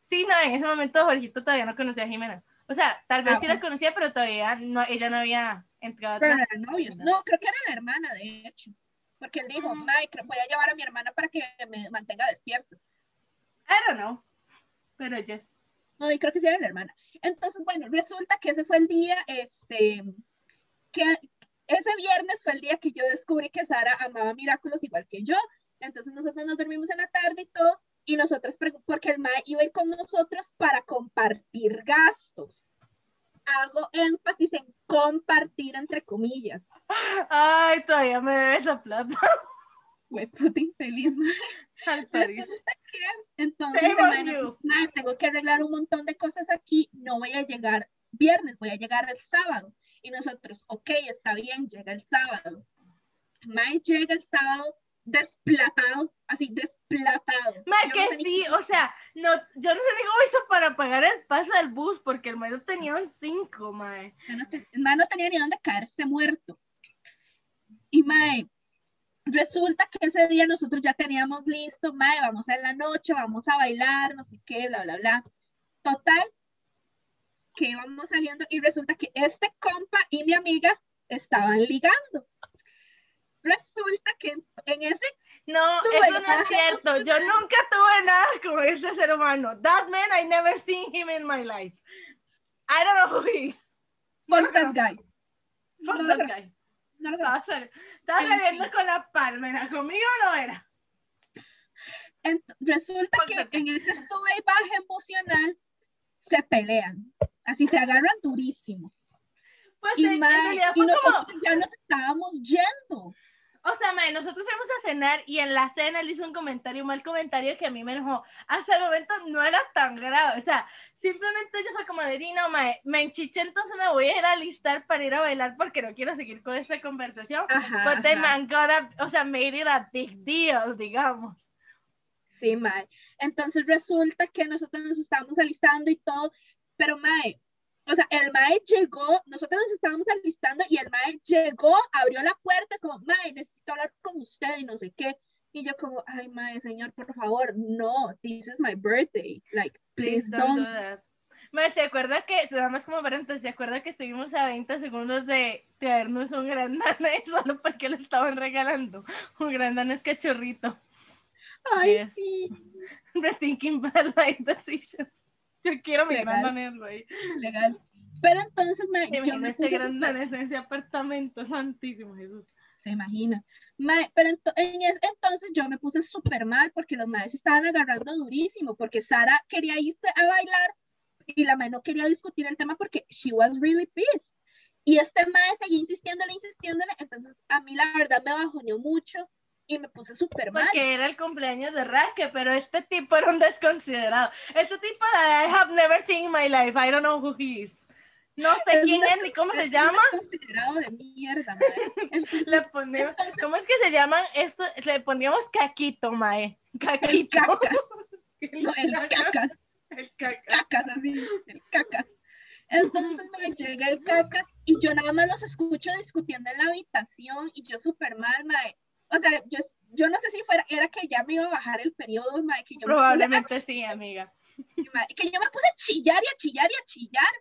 sí, no, en ese momento Jorgito todavía no conocía a Jimena. O sea, tal vez Ah, sí la conocía, pero todavía no, ella no había entrado Pero tra- no eran novios. No, creo que era la hermana, de hecho. Porque él dijo. Mike, voy a llevar a mi hermana para que me mantenga despierto. I don't know. Pero yes. No, y creo que sí era la hermana. Entonces, bueno, resulta que ese fue el día, este, que ese viernes fue el día que yo descubrí que Sara amaba Miraculos igual que yo. Entonces nosotros nos dormimos en la tarde y todo, y nosotros, porque el MAE iba a ir con nosotros para compartir gastos. Hago énfasis en compartir entre comillas. Ay, todavía me debe esa plata. Güey, puta infeliz. Al. Resulta que entonces el "Mae, tengo que arreglar un montón de cosas aquí, no voy a llegar viernes, voy a llegar el sábado. Y nosotros, ok, está bien, llega el sábado. Mae llega el sábado desplatado, así desplatado. Ma, Yo no que ni sí, o sea, no, yo no sé ni cómo hizo para pagar el pase del bus, porque el medio tenía un 5, mae. no te- el mae no tenía ni dónde caerse muerto. Y mae, resulta que ese día nosotros ya teníamos listo, mae, vamos a en la noche, vamos a bailar, no sé qué, bla, bla, bla. Total, que íbamos saliendo y resulta que este compa y mi amiga estaban ligando. Resulta que en, en ese, No, eso no es cierto. Yo nunca tuve nada con ese ser humano. That man, I never seen him in my life. I don't know who he is. fuck that guy. Fuck that guy. No lo Estaba, sal- estaba En saliendo fin. con la palmera. Conmigo no era. En- resulta que Cuéntate. en ese sube y baja emocional se pelean. Así se agarran durísimo. Pues Y, en, en mae, realidad y fue como, nosotros ya nos estábamos yendo. o sea, mae, nosotros fuimos a cenar y en la cena él hizo un comentario, un mal comentario que a mí me enojó. Hasta el momento no era tan grave, o sea, simplemente yo fue como de, "Di, no, mae, me enchiché, entonces me voy a ir a alistar para ir a bailar porque no quiero seguir con esta conversación. Ajá, But the ajá. man got a, o sea, made it a big deal, digamos. Sí, mae. Entonces resulta que nosotros nos estábamos alistando y todo, pero mae, o sea, el mae llegó, nosotros nos estábamos alistando y el mae llegó, abrió la puerta, como, mae, necesito hablar con usted y no sé qué. Y yo como, ay, mae, señor, por favor, no, this is my birthday, like, please, Please don't do don't. that. Me se acuerda que, nada más como paréntesis, se acuerda que estuvimos a 20 segundos de traernos un gran danés solo porque lo estaban regalando. Un gran danés cachorrito. Ay, Yes. sí, Rethinking bad life decisions. Yo quiero mi gran Legal. danés, güey. legal. Pero entonces, Te yo imagino me ese gran danés en ese apartamento, santísimo Jesús. se imagina. Pero ento- en ese entonces yo me puse súper mal porque los maes estaban agarrando durísimo, porque Sara quería irse a bailar y la mae no quería discutir el tema porque she was really pissed. Y este mae seguía insistiéndole, insistiéndole, entonces a mí la verdad me bajoneó mucho y me puse súper mal. Porque era el cumpleaños de Raque, pero este tipo era un desconsiderado. Este tipo de I have never seen in my life. I don't know who he is. No sé Es quién es ni cómo se llama. considerado de mierda, mae. Le ponemos, ¿Cómo es que se llaman esto? Le poníamos caquito, mae. Caquito. cacas, El no, el caca- cacas. el caca. cacas así, el cacas. Entonces me llega el cacas y yo nada más los escucho discutiendo en la habitación y yo súper mal, mae. O sea, yo, yo no sé si fuera, era que ya me iba a bajar el periodo, mae, que yo, me puse, Probablemente sí, amiga. mae, que yo me puse a chillar y a chillar y a chillar.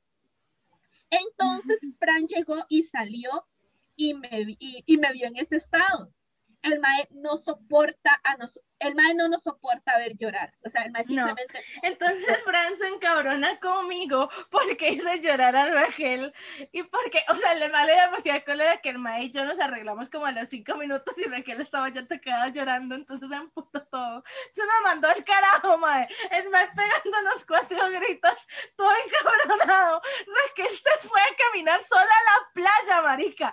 Entonces Fran llegó y salió y me, y, y me vio en ese estado. El mae no soporta a nos, el mae no nos soporta ver llorar. O sea, el mae No. simplemente Entonces Fran se encabrona conmigo porque hice llorar a Rachel y porque, o sea, le vale demasiada cólera que el mae y yo nos arreglamos como a los cinco minutos y Raquel estaba ya tocada llorando, entonces se emputó todo. Se nos mandó al carajo, mae. El mae pegándonos cuatro gritos, todo encabronado. Raquel se fue a caminar sola a la playa, marica.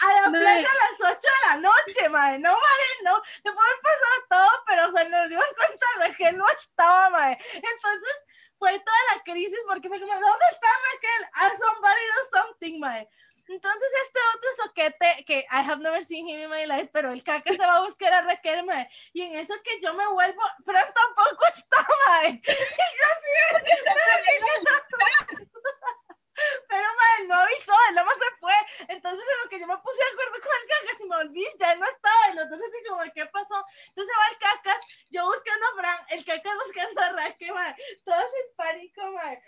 A la Mae. playa a las 8 de la noche, mae. No vale, no. Le puede pasado todo, pero cuando nos dimos cuenta, Raquel no estaba, mae. Entonces fue toda la crisis porque me como, ¿dónde está Raquel? A somebody do something, mae. Entonces este otro soquete que I have never seen him in my life, pero el caca se va a buscar a Raquel, mae. Y en eso que yo me vuelvo, Fran tampoco está, mae. Y yo así, pero ¿qué pero mae, no avisó, él nada más se fue. Entonces en lo que yo me puse de acuerdo con el cacas y me volví, ya él no estaba. Y los dos así como, ¿qué pasó? Entonces va el cacas, yo buscando a Fran, el cacas buscando a Raquel, mae. Todos en pánico, pues,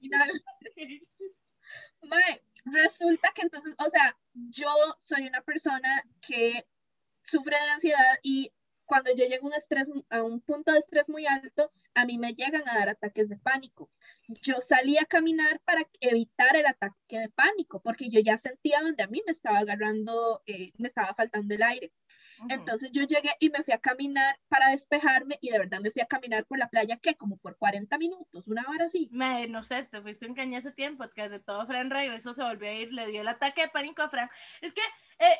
final. Mae, resulta que entonces, o sea, yo soy una persona que sufre de ansiedad y cuando yo llego a un estrés, a un punto de estrés muy alto, a mí me llegan a dar ataques de pánico. Yo salí a caminar para evitar el ataque de pánico, porque yo ya sentía donde a mí me estaba agarrando, eh, me estaba faltando el aire. Entonces yo llegué y me fui a caminar para despejarme y de verdad me fui a caminar por la playa, que como por 40 minutos, una hora así. Me, no sé, te fuiste en caña hace tiempo, que de todo Fran regresó, se volvió a ir, le dio el ataque de pánico a Fran. Es que eh,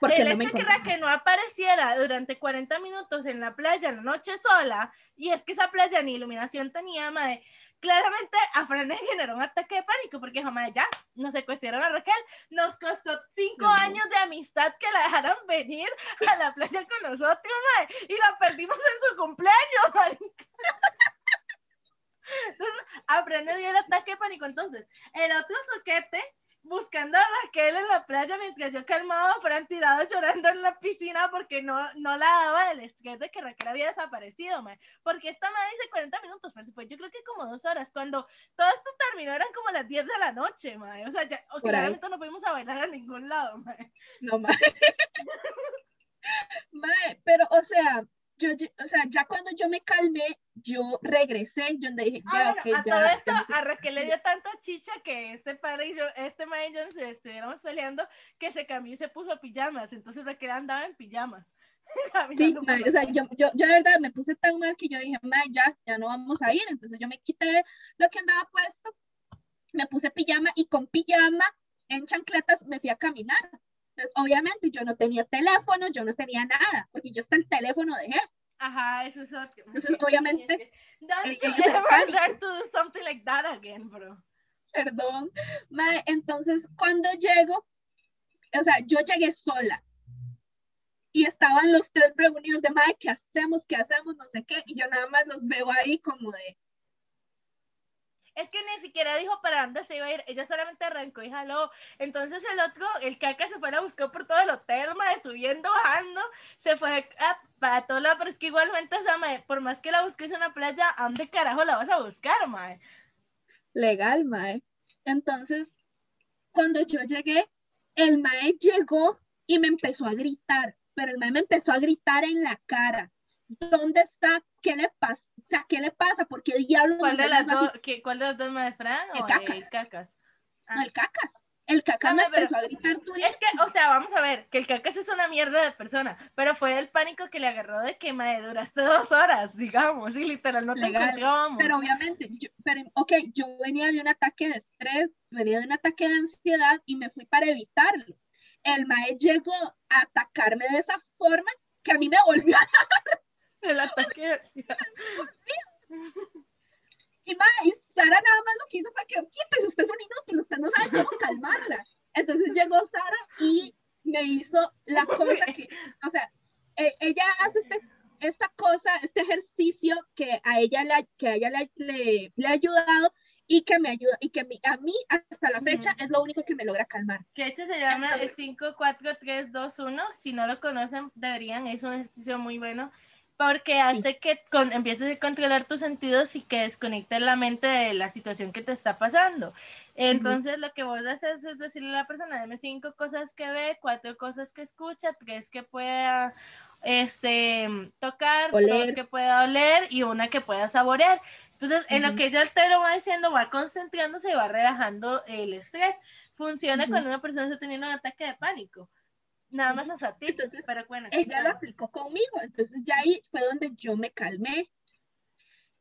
Porque el no hecho que. Raquel no apareciera durante 40 minutos en la playa, en la noche sola, y es que esa playa ni iluminación tenía, mae, claramente a Fran le generó un ataque de pánico, porque jamás ya nos secuestraron a Raquel, nos costó cinco años de amistad que la dejaran venir a la playa con nosotros, mae, y la perdimos en su cumpleaños, marica. Entonces, a Fran le dio el ataque de pánico, entonces, el otro soquete buscando a Raquel en la playa mientras yo calmaba Fran tirado llorando en la piscina porque no, no la daba el estrés de que Raquel había desaparecido, mae. Porque esta madre dice 40 minutos, pero pues yo creo que como dos horas. Cuando todo esto terminó eran como las 10 de la noche, mae. O sea, ya, o claramente no fuimos a bailar a ningún lado, mae. No, mae. Mae, pero, o sea, yo, o sea, ya cuando yo me calmé, yo regresé, yo le dije, ya, Ah, bueno, a ya, todo esto, me- a Raquel le dio tanta chicha que este padre y yo, este mae y yo nos estuviéramos peleando que se cambió y se puso pijamas. Entonces Raquel andaba en pijamas. Sí, la o sea, yo, yo, yo de verdad me puse tan mal que yo dije, mae, ya, ya no vamos a ir. Entonces yo me quité lo que andaba puesto, me puse pijama y con pijama en chancletas me fui a caminar. Entonces, obviamente yo no tenía teléfono, yo no tenía nada, porque yo hasta el teléfono dejé. Ajá, eso es otro. Entonces, obviamente, Don't you ever dare to do something like that again, bro. perdón. Mae, entonces, cuando llego, o sea, yo llegué sola. Y estaban los tres reunidos de, mae, ¿qué hacemos? ¿Qué hacemos? No sé qué. Y yo nada más los veo ahí como de, Es que ni siquiera dijo para dónde se iba a ir, ella solamente arrancó y jaló. Entonces el otro, el caca se fue, la buscó por todo el hotel, mae, subiendo, bajando, se fue a, para todo lado, pero es que igualmente, o sea, mae, por más que la busques en una playa, ¿a dónde carajo la vas a buscar, mae? legal, mae. Entonces, cuando yo llegué, el mae llegó y me empezó a gritar, pero el mae me empezó a gritar en la cara. ¿Dónde está? ¿Qué le pasa? O sea, ¿qué le pasa? ¿Por qué diablos? ¿Cuál me de las dos, qué- cuál de las dos, mae, Fran El o Caca. el cacas? No, el cacas. El caca me Dame, pero- empezó a gritar. Es que, o sea, vamos a ver, que el cacas es una mierda de persona, pero fue el pánico que le agarró de que me duraste dos horas, digamos, y literal no te Legal, encontrábamos. Pero obviamente, yo, pero, ok, yo venía de un ataque de estrés, venía de un ataque de ansiedad y me fui para evitarlo. El mae llegó a atacarme de esa forma que a mí me volvió a... El ataque. Y, y Sara nada más lo que hizo fue que, quítese, usted es un inútil, usted no sabe cómo calmarla. Entonces llegó Sara y me hizo la cosa que, o sea, e- ella hace este, esta cosa, este ejercicio que a ella, la, que a ella le, le- le ha ayudado y que me ayuda, y que mi- a mí hasta la fecha es lo único que me logra calmar. Que de hecho se llama el 54321. Si no lo conocen, deberían. Es un ejercicio muy bueno porque hace que con- empieces a controlar tus sentidos y que desconectes la mente de la situación que te está pasando. Entonces, lo que vos haces es decirle a la persona: deme cinco cosas que ve, cuatro cosas que escucha, tres que pueda este tocar, dos que pueda oler y una que pueda saborear. Entonces, en lo que ella te lo va diciendo, va concentrándose y va relajando el estrés. Funciona Ujú. cuando una persona está teniendo un ataque de pánico. Nada más a ti, Entonces, pero bueno. ella lo aplicó conmigo, entonces ya ahí fue donde yo me calmé.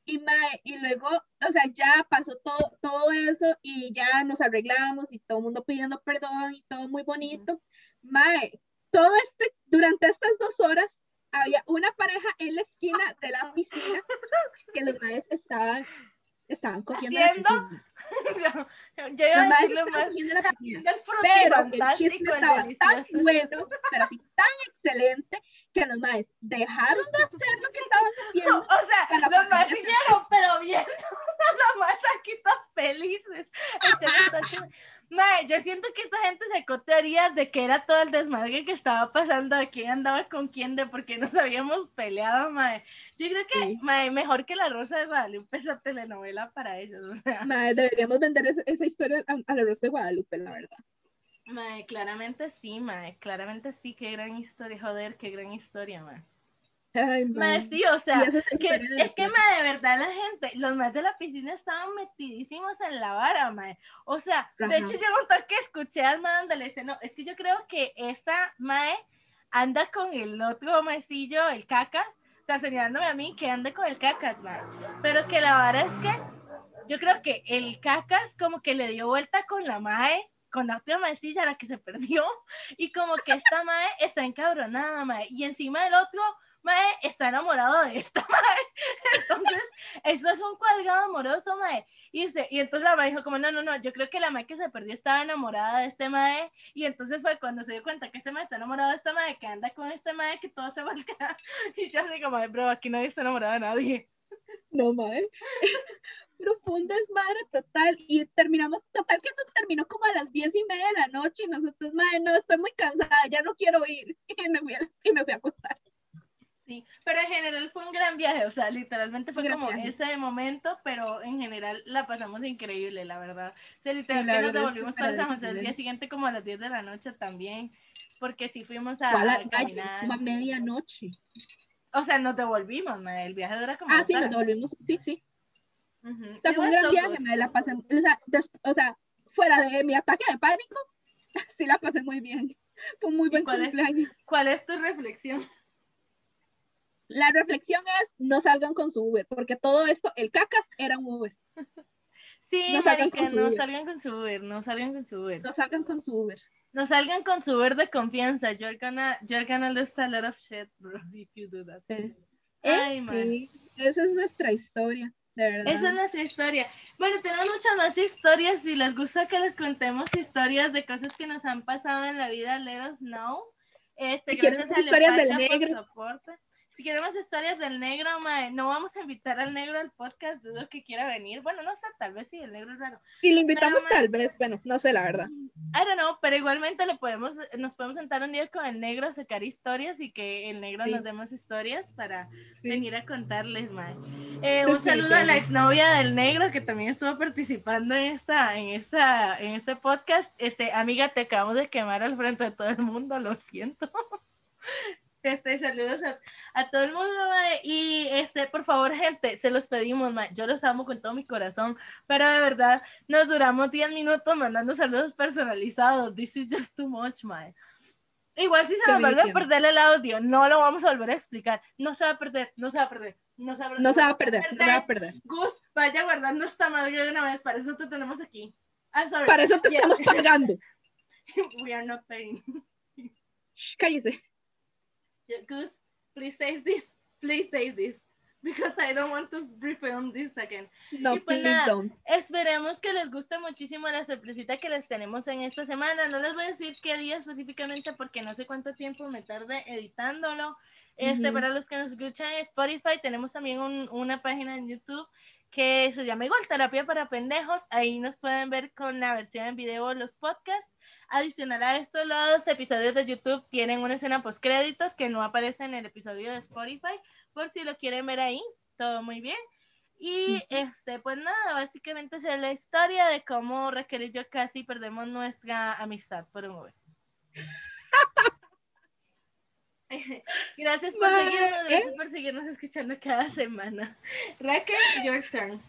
Y, mae, y luego, o sea, ya pasó todo, todo eso y ya nos arreglamos y todo el mundo pidiendo perdón y todo muy bonito. Mae, todo este, durante estas dos horas había una pareja en la esquina de la piscina que los maes estaban, estaban cogiendo. yo, yo iba a maes decirlo estaban más. El Pero el fantástico, chisme el estaba tan bueno, pero así tan excelente, que los maes dejaron de hacer lo que estaban haciendo. O sea, los poder- siguieron, pero viendo los más aquí todos felices. Mae, yo siento que esta gente sacó teorías de que era todo el desmadre que estaba pasando, de quién andaba con quién, de por qué nos habíamos peleado, mae. Yo creo que, Sí. mae, mejor que La Rosa de Guadalupe esa telenovela para ellos, o sea. Mae, deberíamos vender esa, esa historia a, a la Rosa de Guadalupe, la verdad. Mae, claramente sí, mae, claramente sí, qué gran historia, joder, qué gran historia, mae. Ay, Mae, sí, o sea, es que, de es que, mae, de verdad, la gente, los más de la piscina estaban metidísimos en la vara, mae. O sea, de Ajá. hecho, yo un toque escuché al mae donde le dice, no, es que yo creo que esta mae anda con el otro maecillo, el cacas, o sea, señalándome a mí que ande con el cacas, mae. Pero que la vara es que yo creo que el cacas como que le dio vuelta con la mae, con la otra maecilla, la que se perdió, y como que esta mae está encabronada, mae, y encima del otro mae está enamorado de esta mae. Entonces, eso es un cuadrado amoroso, mae. Y, dice, y entonces la mae dijo como, no, no, no, yo creo que la mae que se perdió estaba enamorada de este mae. Y entonces fue cuando se dio cuenta que este mae está enamorado de esta mae, que anda con este mae, que todo se voltea. Y yo así como, bro, aquí nadie está enamorado de nadie. No, mae. Pero fue un desmadre total y terminamos, total que eso terminó como a las diez y media de la noche y nosotros, mae, no, estoy muy cansada, ya no quiero ir. Y me fui a, y me fui a acostar. Sí, pero en general fue un gran viaje, o sea, literalmente fue gran como viaje. ese momento, pero en general la pasamos increíble, la verdad. O sea, literal Sí, la que nos devolvimos para San José el día siguiente como a las 10 de la noche también, porque sí fuimos a, la a caminar. como a medianoche. O sea, nos devolvimos, mae, el viaje dura como Ah, dos sí, nos horas. devolvimos. Sí, sí. It fue un gran viaje, me la pasé, o sea, des- o sea, fuera de mi ataque de pánico, sí la pasé muy bien. Fue un muy buen cuál es? cumpleaños. ¿Cuál es tu reflexión? La reflexión es, no salgan con su Uber, porque todo esto, el cacas era un Uber. Sí, No salgan marica, no Uber. salgan con su Uber, no salgan con su Uber. No salgan con su Uber. No salgan con su Uber de confianza. You're gonna, you're gonna lose a lot of shit, bro, if you do that. Eh, Ay, eh, sí, esa es nuestra historia, de verdad. Esa es nuestra historia. Bueno, tenemos muchas más historias. Si les gusta que les contemos historias de cosas que nos han pasado en la vida, let us know. Este, gracias a historias del Leopatia por negro. Si queremos historias del negro, mae, no vamos a invitar al negro al podcast, dudo que quiera venir. Bueno, no sé, tal vez sí, el negro es raro. Si lo invitamos Pero, tal vez, bueno, no sé la verdad. I don't know, pero igualmente lo podemos, nos podemos sentar un día con el negro a sacar historias y que el negro Sí. nos demos historias para Sí. venir a contarles, mae. Eh, un saludo a la exnovia del negro que también estuvo participando en esta, en esta, en este podcast. Este, amiga, te acabamos de quemar al frente de todo el mundo, lo siento. Este, saludos a, a todo el mundo, mae, y este, por favor, gente, se los pedimos, mae, yo los amo con todo mi corazón, pero de verdad, nos duramos 10 minutos mandando saludos personalizados, this is just too much, mae. Igual si se nos vuelve a perder el audio, no lo vamos a volver a explicar, no se va a perder, no se va a perder, no se va a perder. No se va a perder, no se va a perder. Gus, vaya guardando esta madre de una vez, para eso te tenemos aquí. I'm sorry. Para eso te Yeah. estamos pagando. We are not paying. Shh, cállese. Goose, please save this. Please save this. Because I don't want to refilm this again. No, Y pues nada. don't. Esperemos que les guste muchísimo la sorpresita que les tenemos en esta semana. No les voy a decir qué día específicamente porque no sé cuánto tiempo me tarde editándolo. Este. Para los que nos escuchan en Spotify, tenemos también un- una página en YouTube que se llama igual Terapia para Pendejos. Ahí nos pueden ver con la versión en video los podcasts. Adicional a esto, los episodios de YouTube tienen una escena post créditos que no aparece en el episodio de Spotify, por si lo quieren ver ahí. Todo muy bien. Y este, pues nada, básicamente es la historia de cómo Raquel y yo casi perdemos nuestra amistad por un Uber. Gracias por seguirnos, gracias por seguirnos escuchando cada semana. Raquel, your turn.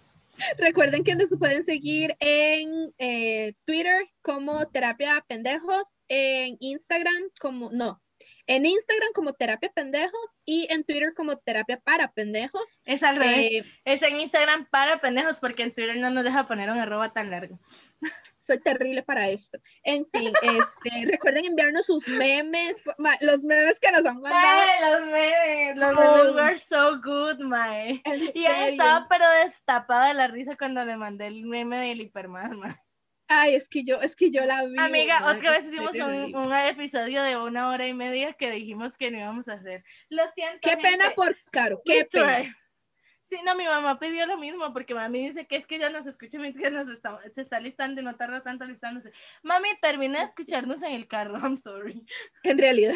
Recuerden que nos pueden seguir en eh, Twitter como Terapia Pendejos, en Instagram como, no, en Instagram como Terapia Pendejos y en Twitter como Terapia para Pendejos. Es al revés. Eh, Es en Instagram para pendejos porque en Twitter no nos deja poner un arroba tan largo. soy terrible para esto. En fin, este, recuerden enviarnos sus memes, los memes que nos han mandado. Los memes, los Oh. memes were so good, mae. Y serio. estaba pero destapada de la risa cuando le mandé el meme del hiperman, mae. Ay, es que yo, es que yo la vi. Amiga, otra vez hicimos un, episodio de una hora y media que dijimos que no íbamos a hacer. Lo siento. Qué pena por Caro, We qué pena. Sí, no, mi mamá pidió lo mismo porque mami dice que es que ella nos escucha mientras nos está, se está listando y no tarda tanto listándose. Mami, termina de escucharnos en el carro, I'm sorry. en realidad.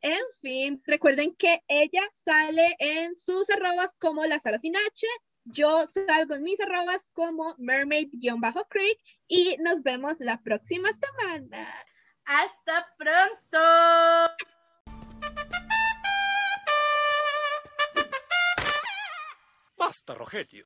En fin, recuerden que ella sale en sus arrobas como la sala sin H. Yo salgo en mis arrobas como mermaid-creek y nos vemos la próxima semana. Hasta pronto. Basta, Rogelio.